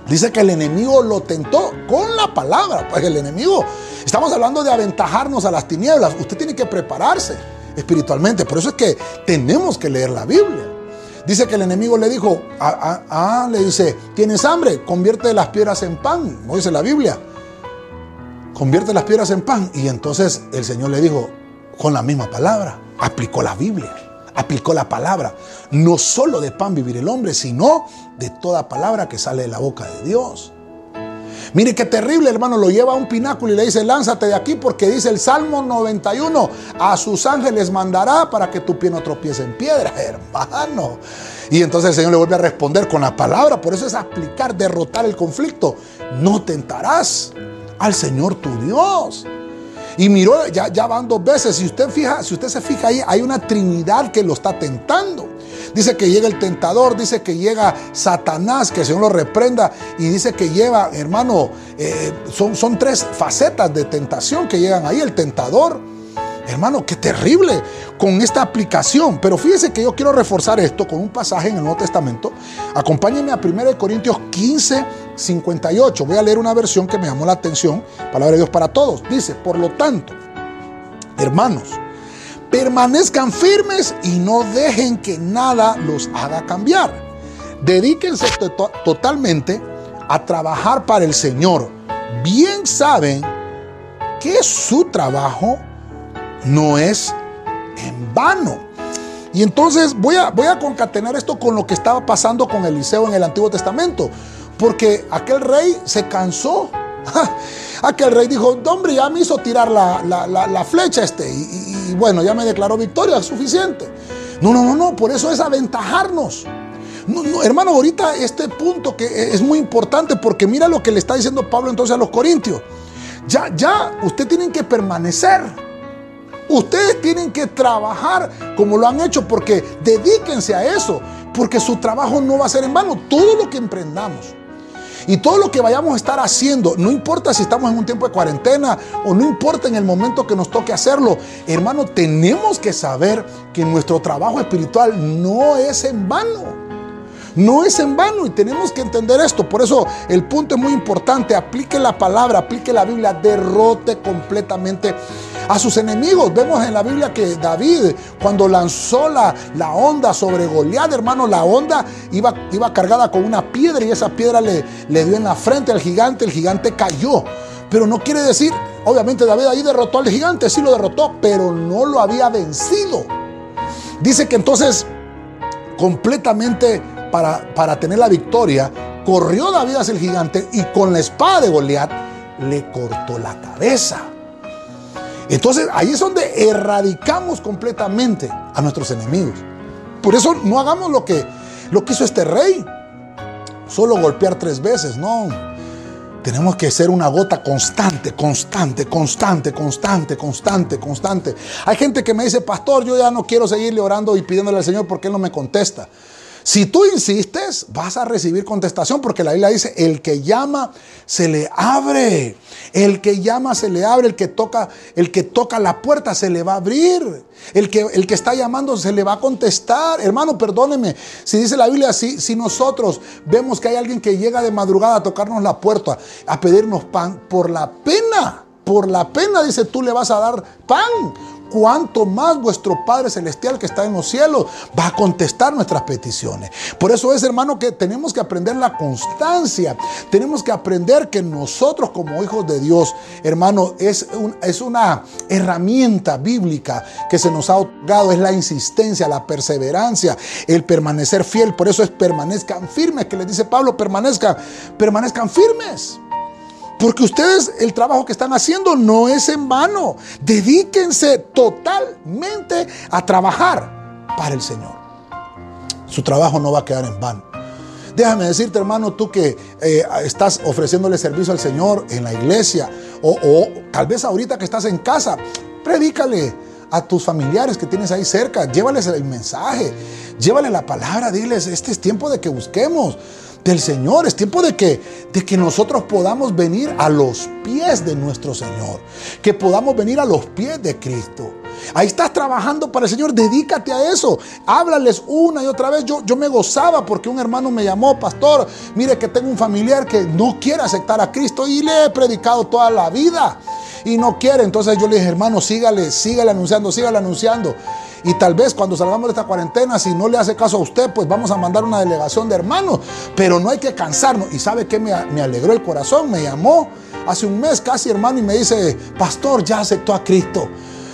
dice que el enemigo lo tentó con la palabra, pues el enemigo, estamos hablando de aventajarnos a las tinieblas, usted tiene que prepararse espiritualmente, por eso es que tenemos que leer la Biblia. Dice que el enemigo le dijo, ah, ah, ah le dice, ¿tienes hambre? Convierte las piedras en pan, no dice la Biblia convierte las piedras en pan. Y entonces el Señor le dijo, con la misma palabra, aplicó la Biblia, aplicó la palabra. No solo de pan vivir el hombre, sino de toda palabra que sale de la boca de Dios. Mire qué terrible, hermano, lo lleva a un pináculo y le dice, lánzate de aquí porque dice el Salmo 91, a sus ángeles mandará para que tu pie no tropiece en piedra, hermano. Y entonces el Señor le vuelve a responder con la palabra, por eso es aplicar, derrotar el conflicto. No tentarás al Señor tu Dios. Y miró, ya, ya van dos veces. Si usted, fija, si usted se fija ahí, hay una trinidad que lo está tentando. Dice que llega el tentador, dice que llega Satanás, que el Señor lo reprenda. Y dice que lleva, hermano, eh, son, son tres facetas de tentación que llegan ahí. El tentador, Hermano, qué terrible con esta aplicación. Pero fíjese que yo quiero reforzar esto con un pasaje en el Nuevo Testamento. Acompáñenme a 1 Corintios 15, 58. Voy a leer una versión que me llamó la atención. Palabra de Dios para todos. Dice, por lo tanto, hermanos, permanezcan firmes y no dejen que nada los haga cambiar. Dedíquense totalmente a trabajar para el Señor. Bien saben que su trabajo no es en vano. Y entonces voy a, voy a concatenar esto con lo que estaba pasando con Eliseo en el Antiguo Testamento. Porque aquel rey se cansó. Aquel rey dijo, hombre, ya me hizo tirar la, flecha este. Y, bueno, ya me declaró victoria, suficiente. No, no, no, no, por eso es aventajarnos. No, no, hermano, ahorita este punto que es muy importante porque mira lo que le está diciendo Pablo entonces a los corintios. Ya, ya, usted tienen que permanecer. Ustedes tienen que trabajar como lo han hecho porque dedíquense a eso, porque su trabajo no va a ser en vano. Todo lo que emprendamos y todo lo que vayamos a estar haciendo, no importa si estamos en un tiempo de cuarentena o no importa en el momento que nos toque hacerlo, hermano, tenemos que saber que nuestro trabajo espiritual no es en vano. No es en vano y tenemos que entender esto. Por eso el punto es muy importante. Aplique la palabra, aplique la Biblia, derrote completamente a sus enemigos. Vemos en la Biblia que David, cuando lanzó la, la onda sobre Goliat, hermano, la onda iba, iba cargada con una piedra y esa piedra le, le dio en la frente al gigante, el gigante cayó. Pero no quiere decir, obviamente David ahí derrotó al gigante, sí lo derrotó, pero no lo había vencido. Dice que entonces completamente para, para tener la victoria, corrió David hacia el gigante y con la espada de Goliat le cortó la cabeza. Entonces ahí es donde erradicamos completamente a nuestros enemigos. Por eso no hagamos lo que, lo que hizo este rey. Solo golpear tres veces, no. Tenemos que ser una gota constante, constante, constante, constante, constante, constante. Hay gente que me dice, pastor, yo ya no quiero seguirle orando y pidiéndole al Señor porque Él no me contesta. Si tú insistes, vas a recibir contestación porque la Biblia dice, el que llama se le abre. El que llama se le abre, el que toca, el que toca la puerta se le va a abrir. El que, el que está llamando se le va a contestar. Hermano, perdóneme. Si dice la Biblia, si, si nosotros vemos que hay alguien que llega de madrugada a tocarnos la puerta, a pedirnos pan, por la pena, por la pena, dice, tú le vas a dar pan cuanto más vuestro Padre Celestial que está en los cielos va a contestar nuestras peticiones. Por eso es, hermano, que tenemos que aprender la constancia. Tenemos que aprender que nosotros como hijos de Dios, hermano, es, es una herramienta bíblica que se nos ha otorgado. Es la insistencia, la perseverancia, el permanecer fiel. Por eso es permanezcan firmes, que les dice Pablo, permanezcan, permanezcan firmes. Porque ustedes el trabajo que están haciendo no es en vano. Dedíquense totalmente a trabajar para el Señor. Su trabajo no va a quedar en vano. Déjame decirte, hermano, tú que eh, estás ofreciéndole servicio al Señor en la iglesia o, o tal vez ahorita que estás en casa, predícale a tus familiares que tienes ahí cerca, llévales el mensaje, llévale la palabra, diles, este es tiempo de que busquemos del Señor. Es tiempo de que, de que nosotros podamos venir a los pies de nuestro Señor. Que podamos venir a los pies de Cristo. Ahí estás trabajando para el Señor, dedícate a eso. Háblales una y otra vez. Yo, yo me gozaba porque un hermano me llamó, pastor, mire que tengo un familiar que no quiere aceptar a Cristo y le he predicado toda la vida y no quiere. Entonces yo le dije, hermano, sígale, sígale anunciando, sígale anunciando. Y tal vez cuando salgamos de esta cuarentena, si no le hace caso a usted, pues vamos a mandar una delegación de hermanos. Pero no hay que cansarnos. Y sabe que me, me alegró el corazón, me llamó hace un mes casi hermano y me dice, pastor, ya aceptó a Cristo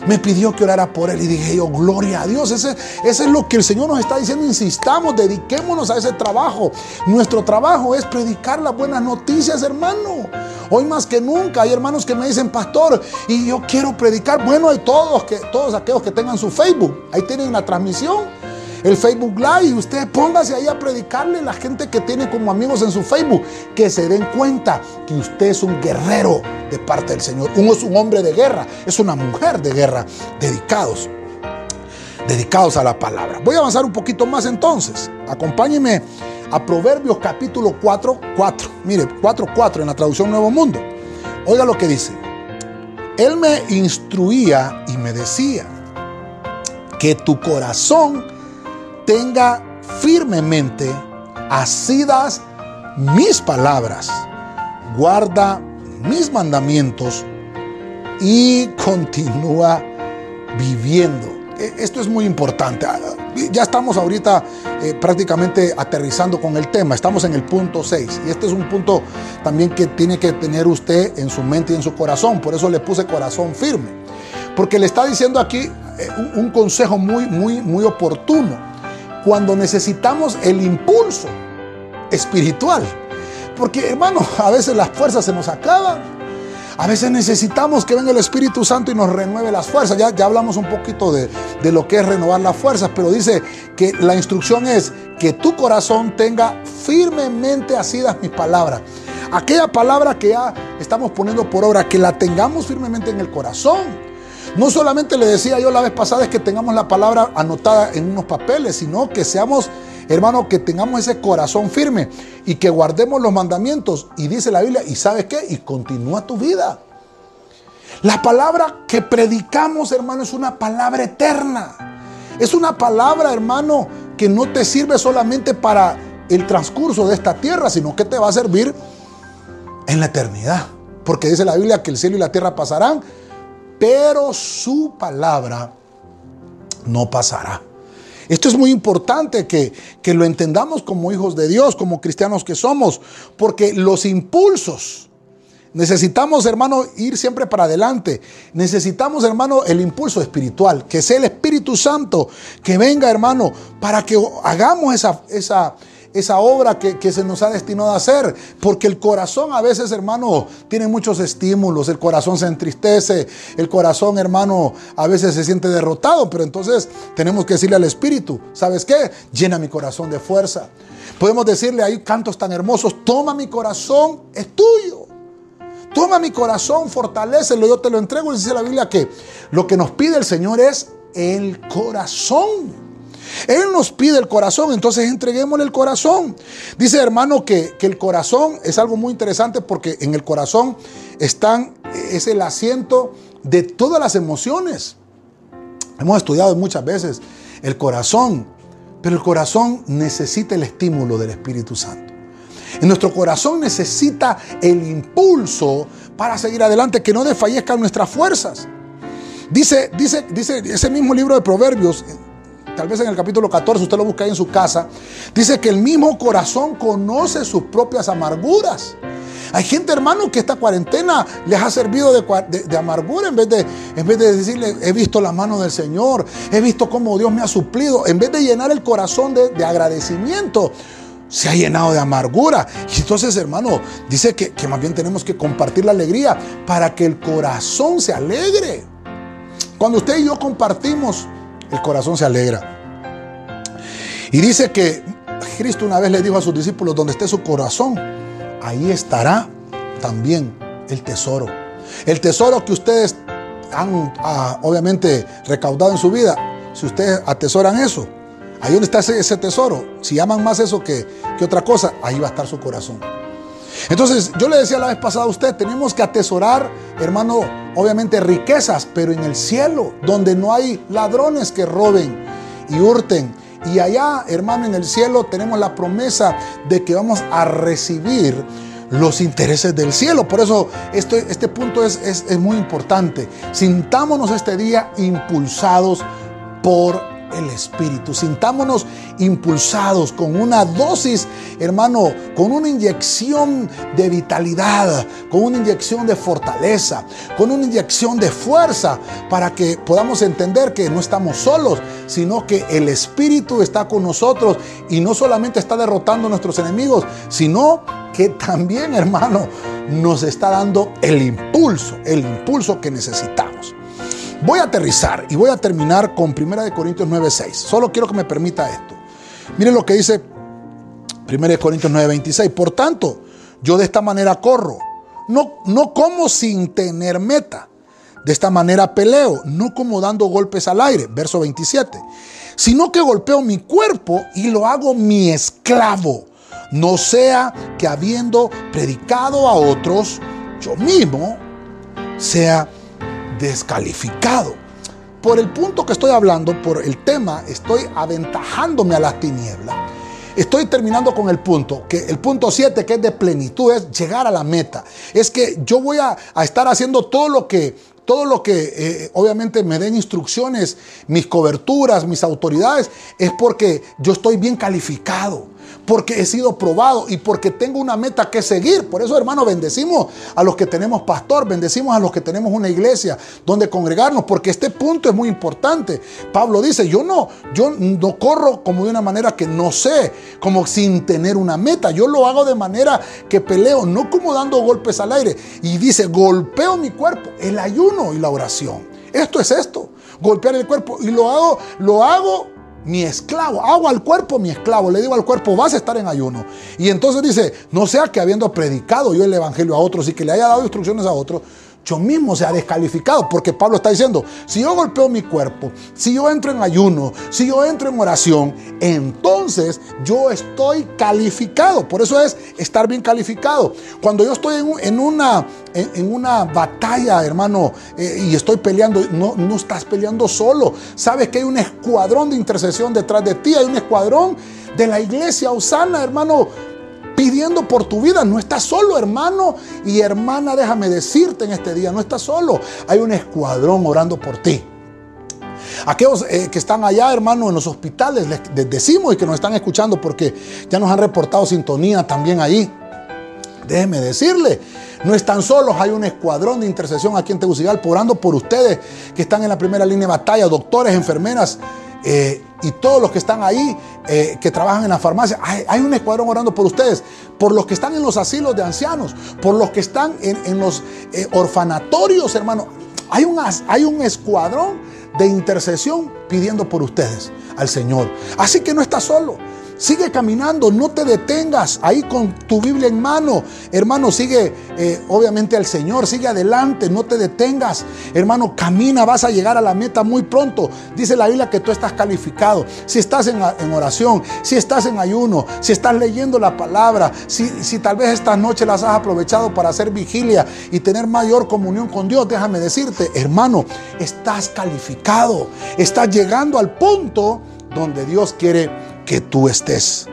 me pidió que orara por él y dije yo, gloria a Dios. Ese, ese, es lo que el Señor nos está diciendo. Insistamos, dediquémonos a ese trabajo. Nuestro trabajo es predicar las buenas noticias, hermano. Hoy más que nunca hay hermanos que me dicen, pastor, y yo quiero predicar. Bueno, hay todos, que, todos aquellos que tengan su Facebook. Ahí tienen la transmisión el Facebook Live. Usted póngase ahí a predicarle a la gente que tiene como amigos en su Facebook. Que se den cuenta que usted es un guerrero de parte del Señor. Uno es un hombre de guerra, es una mujer de guerra. Dedicados. Dedicados a la palabra. Voy a avanzar un poquito más entonces. Acompáñeme a Proverbios capítulo 4, 4. Mire, 4, 4 en la traducción Nuevo Mundo. Oiga lo que dice. Él me instruía y me decía que tu corazón tenga firmemente asidas mis palabras, guarda mis mandamientos y continúa viviendo. E, esto es muy importante. Ah, ya estamos ahorita eh, prácticamente aterrizando con el tema. Estamos en el punto 6. Y este es un punto también que tiene que tener usted en su mente y en su corazón. Por eso le puse corazón firme. Porque le está diciendo aquí eh, un, un consejo muy, muy, muy oportuno cuando necesitamos el impulso espiritual. Porque hermano, a veces las fuerzas se nos acaban. A veces necesitamos que venga el Espíritu Santo y nos renueve las fuerzas. Ya, ya hablamos un poquito de, de lo que es renovar las fuerzas, pero dice que la instrucción es que tu corazón tenga firmemente asidas mis palabras. Aquella palabra que ya estamos poniendo por obra, que la tengamos firmemente en el corazón. No solamente le decía yo la vez pasada es que tengamos la palabra anotada en unos papeles, sino que seamos, hermano, que tengamos ese corazón firme y que guardemos los mandamientos. Y dice la Biblia, ¿y sabes qué? Y continúa tu vida. La palabra que predicamos, hermano, es una palabra eterna. Es una palabra, hermano, que no te sirve solamente para el transcurso de esta tierra, sino que te va a servir en la eternidad. Porque dice la Biblia que el cielo y la tierra pasarán, pero su palabra no pasará. Esto es muy importante que, que, lo entendamos como hijos de Dios, como cristianos que somos, porque los impulsos, necesitamos, hermano, ir siempre para adelante. Necesitamos, hermano, el impulso espiritual, que sea el Espíritu Santo que venga, hermano, para que hagamos esa, esa, esa obra que, se nos ha destinado a hacer. Porque el corazón a veces, hermano, tiene muchos estímulos. El corazón se entristece. El corazón, hermano, a veces se siente derrotado. Pero entonces tenemos que decirle al Espíritu, ¿sabes qué? Llena mi corazón de fuerza. Podemos decirle ahí cantos tan hermosos, toma mi corazón, es tuyo. Toma mi corazón, fortalecelo, yo te lo entrego. Y dice la Biblia que lo que nos pide el Señor es el corazón. Él nos pide el corazón, entonces entreguémosle el corazón. Dice hermano que, que el corazón es algo muy interesante porque en el corazón están, es el asiento de todas las emociones. Hemos estudiado muchas veces el corazón, pero el corazón necesita el estímulo del Espíritu Santo. En nuestro corazón necesita el impulso para seguir adelante, que no desfallezcan nuestras fuerzas. Dice, dice, dice ese mismo libro de Proverbios, tal vez en el capítulo 14, usted lo busca ahí en su casa, dice que el mismo corazón conoce sus propias amarguras. Hay gente, hermano, que esta cuarentena les ha servido de, amargura en vez de, en vez de decirle, he visto la mano del Señor, he visto cómo Dios me ha suplido, en vez de llenar el corazón de, agradecimiento, se ha llenado de amargura. Y entonces, hermano, dice que, que más bien tenemos que compartir la alegría para que el corazón se alegre. Cuando usted y yo compartimos, el corazón se alegra. Y dice que Cristo una vez le dijo a sus discípulos, donde esté su corazón, ahí estará también el tesoro. El tesoro que ustedes han ah, obviamente recaudado en su vida, si ustedes atesoran eso, ahí donde está ese, tesoro, si aman más eso que, que otra cosa, ahí va a estar su corazón. Entonces, yo le decía la vez pasada a usted, tenemos que atesorar, hermano, obviamente riquezas, pero en el cielo, donde no hay ladrones que roben y hurten y allá, hermano, en el cielo tenemos la promesa de que vamos a recibir los intereses del cielo. Por eso este, este punto es, es muy importante. Sintámonos este día impulsados por el Espíritu. Sintámonos impulsados con una dosis, hermano, con una inyección de vitalidad, con una inyección de fortaleza, con una inyección de fuerza para que podamos entender que no estamos solos, sino que el Espíritu está con nosotros y no solamente está derrotando a nuestros enemigos, sino que también, hermano, nos está dando el impulso, el impulso que necesitamos. Voy a aterrizar y voy a terminar con 1 Corintios 9:6. Solo quiero que me permita esto. Miren lo que dice 1 Corintios 9:26. Por tanto, yo de esta manera corro. No, no como sin tener meta. De esta manera peleo, no como dando golpes al aire. Verso 27. Sino que golpeo mi cuerpo y lo hago mi esclavo. No sea que habiendo predicado a otros, yo mismo sea descalificado. Por el punto que estoy hablando, por el tema, estoy aventajándome a las tinieblas. Estoy terminando con el punto, que el punto 7, que es de plenitud, es llegar a la meta. Es que yo voy a, estar haciendo todo lo que, todo lo que eh, obviamente me den instrucciones, mis coberturas, mis autoridades, es porque yo estoy bien calificado porque he sido probado y porque tengo una meta que seguir. Por eso, hermano, bendecimos a los que tenemos pastor, bendecimos a los que tenemos una iglesia donde congregarnos, porque este punto es muy importante. Pablo dice, yo no, yo no corro como de una manera que no sé, como sin tener una meta. Yo lo hago de manera que peleo, no como dando golpes al aire. Y dice, golpeo mi cuerpo, el ayuno y la oración. Esto es esto, golpear el cuerpo. Y lo hago, lo hago mi esclavo, hago al cuerpo mi esclavo, le digo al cuerpo, vas a estar en ayuno. Y entonces dice, no sea que habiendo predicado yo el Evangelio a otros y que le haya dado instrucciones a otros, yo mismo sea descalificado, porque Pablo está diciendo, si yo golpeo mi cuerpo, si yo entro en ayuno, si yo entro en oración, entonces yo estoy calificado. Por eso es estar bien calificado. Cuando yo estoy en, una, en, una batalla, hermano, eh, y estoy peleando, no, no estás peleando solo. Sabes que hay un escuadrón de intercesión detrás de ti, hay un escuadrón de la iglesia Osana, hermano, pidiendo por tu vida. No estás solo, hermano y hermana, déjame decirte en este día, no estás solo. Hay un escuadrón orando por ti. Aquellos eh, que están allá, hermano, en los hospitales, les, decimos y que nos están escuchando porque ya nos han reportado sintonía también ahí. Déjeme decirle, no están solos, hay un escuadrón de intercesión aquí en Tegucigalpa orando por ustedes que están en la primera línea de batalla, doctores, enfermeras, eh, y todos los que están ahí, eh, que trabajan en la farmacia, hay, un escuadrón orando por ustedes, por los que están en los asilos de ancianos, por los que están en, los eh, orfanatorios, hermano. Hay un, hay un escuadrón de intercesión pidiendo por ustedes al Señor. Así que no está solo. Sigue caminando, no te detengas ahí con tu Biblia en mano. Hermano, sigue eh, obviamente al Señor, sigue adelante, no te detengas. Hermano, camina, vas a llegar a la meta muy pronto. Dice la Biblia que tú estás calificado. Si estás en, oración, si estás en ayuno, si estás leyendo la palabra, si, si tal vez esta noche las has aprovechado para hacer vigilia y tener mayor comunión con Dios, déjame decirte, hermano, estás calificado. Estás llegando al punto donde Dios quiere que tú estés.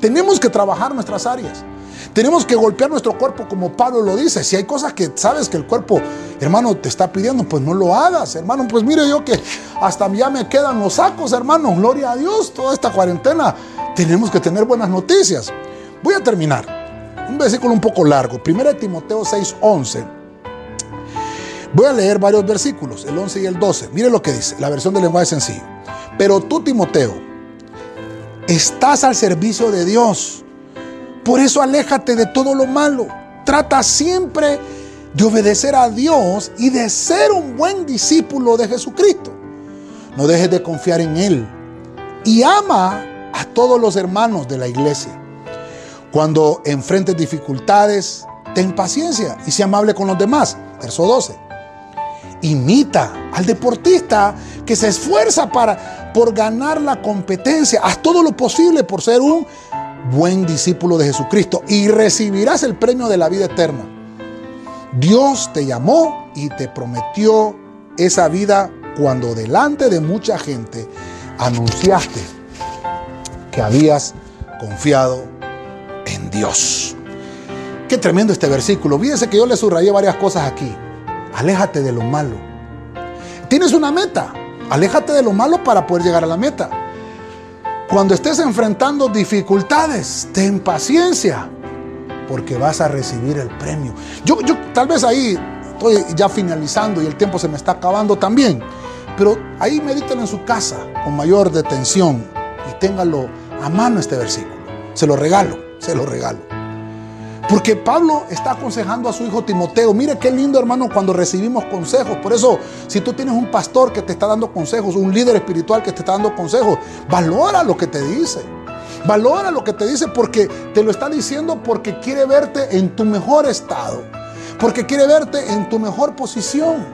Tenemos que trabajar nuestras áreas. Tenemos que golpear nuestro cuerpo como Pablo lo dice. Si hay cosas que sabes que el cuerpo, hermano, te está pidiendo, pues no lo hagas, hermano. Pues mire yo que hasta ya me quedan los sacos, hermano. Gloria a Dios, toda esta cuarentena. Tenemos que tener buenas noticias. Voy a terminar. Un versículo un poco largo. 1 Timoteo 6, 11. Voy a leer varios versículos, el 11 y el 12. Mire lo que dice, la versión del lenguaje sencillo. Pero tú, Timoteo, Estás al servicio de Dios. Por eso aléjate de todo lo malo. Trata siempre de obedecer a Dios y de ser un buen discípulo de Jesucristo. No dejes de confiar en Él. Y ama a todos los hermanos de la iglesia. Cuando enfrentes dificultades, ten paciencia y sea amable con los demás. Verso 12. Imita al deportista que se esfuerza para, por ganar la competencia. Haz todo lo posible por ser un buen discípulo de Jesucristo y recibirás el premio de la vida eterna. Dios te llamó y te prometió esa vida cuando delante de mucha gente anunciaste que habías confiado en Dios. Qué tremendo este versículo. Fíjense que yo le subrayé varias cosas aquí. Aléjate de lo malo. Tienes una meta. Aléjate de lo malo para poder llegar a la meta. Cuando estés enfrentando dificultades, ten paciencia, porque vas a recibir el premio. Yo, yo tal vez ahí estoy ya finalizando y el tiempo se me está acabando también, pero ahí mediten en su casa con mayor detención y téngalo a mano este versículo. Se lo regalo, se lo regalo. Porque Pablo está aconsejando a su hijo Timoteo. Mire qué lindo hermano cuando recibimos consejos. Por eso, si tú tienes un pastor que te está dando consejos, un líder espiritual que te está dando consejos, valora lo que te dice. Valora lo que te dice porque te lo está diciendo porque quiere verte en tu mejor estado. Porque quiere verte en tu mejor posición.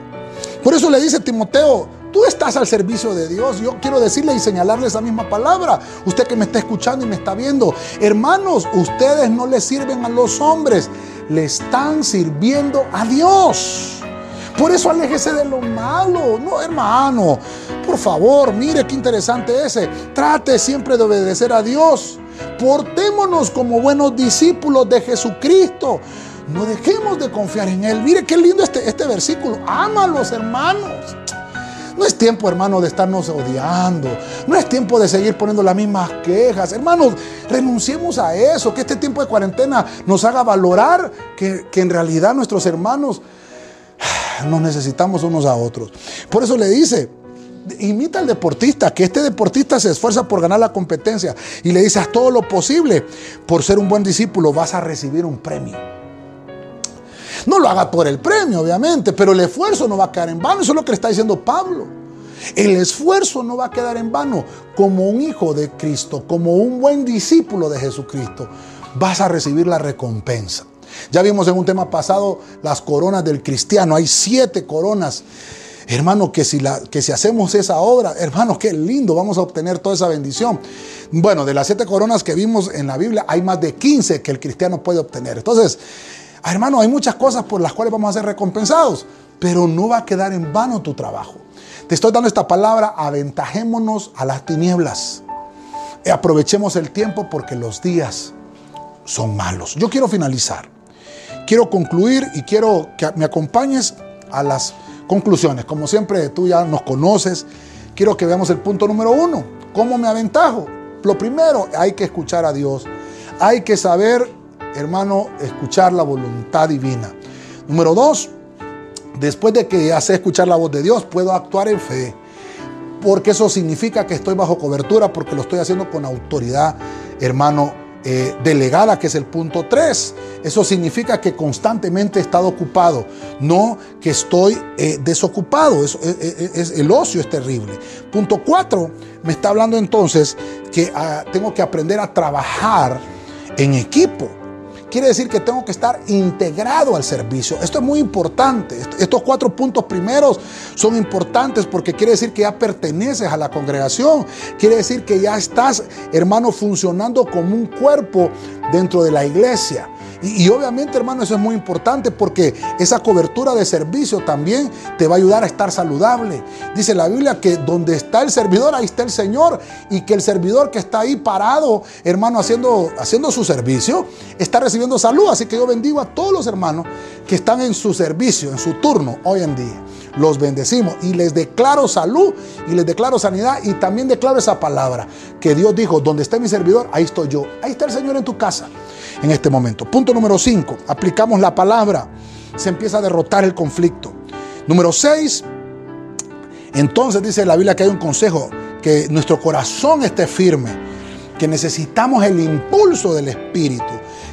Por eso le dice Timoteo, Tú estás al servicio de Dios. Yo quiero decirle y señalarle esa misma palabra. Usted que me está escuchando y me está viendo. Hermanos, ustedes no le sirven a los hombres. Le están sirviendo a Dios. Por eso aléjese de lo malo. No, hermano. Por favor, mire qué interesante ese. Trate siempre de obedecer a Dios. Portémonos como buenos discípulos de Jesucristo. No dejemos de confiar en Él. Mire qué lindo este, este versículo. Ama a los hermanos. No es tiempo, hermano, de estarnos odiando. No es tiempo de seguir poniendo las mismas quejas. Hermanos, renunciemos a eso. Que este tiempo de cuarentena nos haga valorar que, en realidad nuestros hermanos nos necesitamos unos a otros. Por eso le dice, imita al deportista, que este deportista se esfuerza por ganar la competencia y le dice, haz todo lo posible por ser un buen discípulo, vas a recibir un premio. No lo haga por el premio, obviamente, pero el esfuerzo no va a quedar en vano. Eso es lo que le está diciendo Pablo. El esfuerzo no va a quedar en vano. Como un hijo de Cristo, como un buen discípulo de Jesucristo, vas a recibir la recompensa. Ya vimos en un tema pasado las coronas del cristiano. Hay siete coronas. Hermano, que si, la, que si hacemos esa obra, hermano, qué lindo, vamos a obtener toda esa bendición. Bueno, de las siete coronas que vimos en la Biblia, hay más de 15 que el cristiano puede obtener. Entonces, Ah, hermano, hay muchas cosas por las cuales vamos a ser recompensados, pero no va a quedar en vano tu trabajo. Te estoy dando esta palabra, aventajémonos a las tinieblas. Y aprovechemos el tiempo porque los días son malos. Yo quiero finalizar. Quiero concluir y quiero que me acompañes a las conclusiones. Como siempre, tú ya nos conoces. Quiero que veamos el punto número uno. ¿Cómo me aventajo? Lo primero, hay que escuchar a Dios. Hay que saber hermano, escuchar la voluntad divina. Número dos, después de que ya escuchar la voz de Dios, puedo actuar en fe. Porque eso significa que estoy bajo cobertura, porque lo estoy haciendo con autoridad, hermano, eh, delegada, que es el punto 3. Eso significa que constantemente he estado ocupado, no que estoy eh, desocupado. Eso, es, el ocio es terrible. Punto 4 me está hablando entonces que ah, tengo que aprender a trabajar en equipo. Quiere decir que tengo que estar integrado al servicio. Esto es muy importante. Estos cuatro puntos primeros son importantes porque quiere decir que ya perteneces a la congregación. Quiere decir que ya estás, hermano, funcionando como un cuerpo dentro de la iglesia. Y, obviamente, hermano, eso es muy importante porque esa cobertura de servicio también te va a ayudar a estar saludable. Dice la Biblia que donde está el servidor, ahí está el Señor. Y que el servidor que está ahí parado, hermano, haciendo, haciendo su servicio, está recibiendo salud. Así que yo bendigo a todos los hermanos que están en su servicio, en su turno hoy en día. Los bendecimos y les declaro salud y les declaro sanidad y también declaro esa palabra que Dios dijo, donde está mi servidor, ahí estoy yo. Ahí está el Señor en tu casa en este momento. Punto número 5, aplicamos la palabra, se empieza a derrotar el conflicto. Número 6, entonces dice la Biblia que hay un consejo, que nuestro corazón esté firme, que necesitamos el impulso del Espíritu,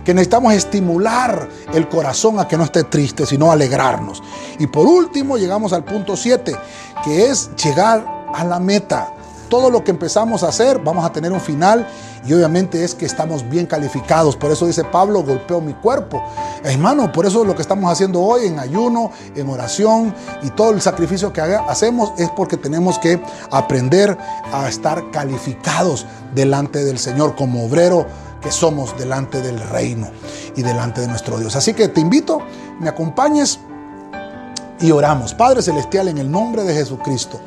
que necesitamos estimular el corazón a que no esté triste, sino alegrarnos. Y por último llegamos al punto 7, que es llegar a la meta todo lo que empezamos a hacer, vamos a tener un final y obviamente es que estamos bien calificados. Por eso dice Pablo, golpeo mi cuerpo. Hermano, por eso lo que estamos haciendo hoy en ayuno, en oración y todo el sacrificio que hacemos es porque tenemos que aprender a estar calificados delante del Señor como obrero que somos delante del reino y delante de nuestro Dios. Así que te invito, me acompañes y oramos. Padre Celestial, en el nombre de Jesucristo.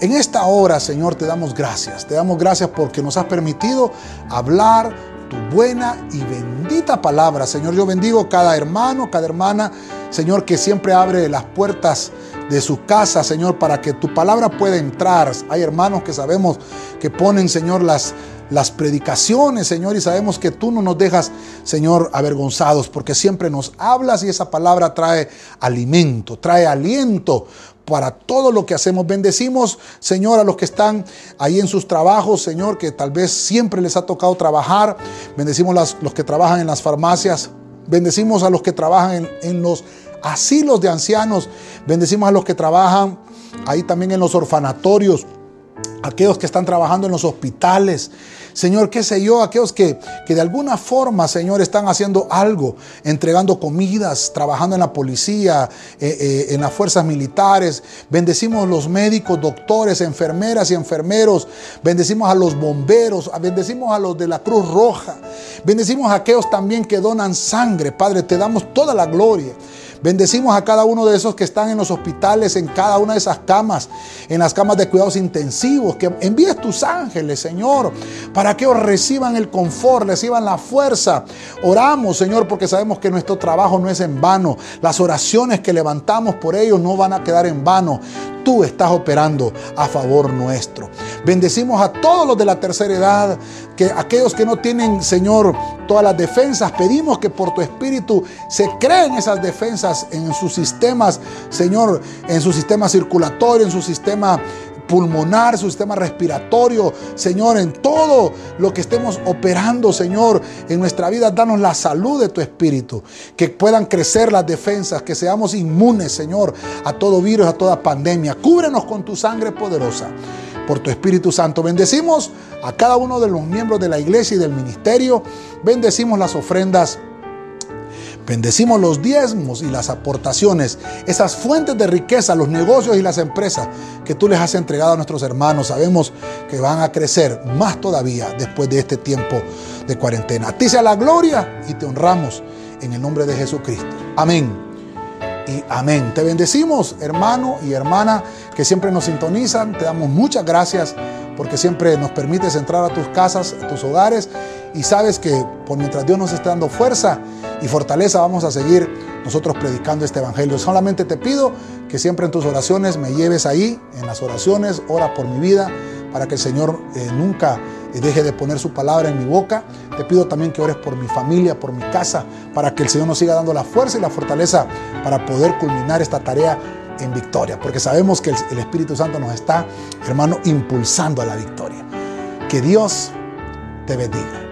En esta hora, Señor, te damos gracias. Te damos gracias porque nos has permitido hablar tu buena y bendita palabra. Señor, yo bendigo cada hermano, cada hermana, Señor, que siempre abre las puertas de su casa, Señor, para que tu palabra pueda entrar. Hay hermanos que sabemos que ponen, Señor, las, las predicaciones, Señor, y sabemos que tú no nos dejas, Señor, avergonzados, porque siempre nos hablas y esa palabra trae alimento, trae aliento para todo lo que hacemos. Bendecimos, Señor, a los que están ahí en sus trabajos, Señor, que tal vez siempre les ha tocado trabajar. Bendecimos a los que trabajan en las farmacias. Bendecimos a los que trabajan en, en los asilos de ancianos. Bendecimos a los que trabajan ahí también en los orfanatorios aquellos que están trabajando en los hospitales, Señor, qué sé yo, aquellos que, que, de alguna forma, Señor, están haciendo algo, entregando comidas, trabajando en la policía, eh, eh, en las fuerzas militares. Bendecimos los médicos, doctores, enfermeras y enfermeros. Bendecimos a los bomberos, bendecimos a los de la Cruz Roja. Bendecimos a aquellos también que donan sangre. Padre, te damos toda la gloria. Bendecimos a cada uno de esos que están en los hospitales, en cada una de esas camas, en las camas de cuidados intensivos. Que envíes tus ángeles, Señor, para que reciban el confort, reciban la fuerza. Oramos, Señor, porque sabemos que nuestro trabajo no es en vano. Las oraciones que levantamos por ellos no van a quedar en vano tú estás operando a favor nuestro. Bendecimos a todos los de la tercera edad, que aquellos que no tienen, Señor, todas las defensas, pedimos que por tu espíritu se creen esas defensas en sus sistemas, Señor, en su sistema circulatorio, en su sistema pulmonar, su sistema respiratorio, Señor, en todo lo que estemos operando, Señor, en nuestra vida, danos la salud de tu espíritu, que puedan crecer las defensas, que seamos inmunes, Señor, a todo virus, a toda pandemia. Cúbrenos con tu sangre poderosa. Por tu Espíritu Santo. Bendecimos a cada uno de los miembros de la iglesia y del ministerio. Bendecimos las ofrendas Bendecimos los diezmos y las aportaciones, esas fuentes de riqueza, los negocios y las empresas que tú les has entregado a nuestros hermanos. Sabemos que van a crecer más todavía después de este tiempo de cuarentena. A ti sea la gloria y te honramos en el nombre de Jesucristo. Amén. Y amén. Te bendecimos, hermano y hermana que siempre nos sintonizan. Te damos muchas gracias porque siempre nos permites entrar a tus casas, a tus hogares y sabes que por mientras Dios nos esté dando fuerza y fortaleza vamos a seguir nosotros predicando este evangelio. Solamente te pido que siempre en tus oraciones me lleves ahí, en las oraciones, ora por mi vida, para que el Señor eh, nunca deje de poner su palabra en mi boca. Te pido también que ores por mi familia, por mi casa, para que el Señor nos siga dando la fuerza y la fortaleza para poder culminar esta tarea en victoria, porque sabemos que el Espíritu Santo nos está, hermano, impulsando a la victoria. Que Dios te bendiga.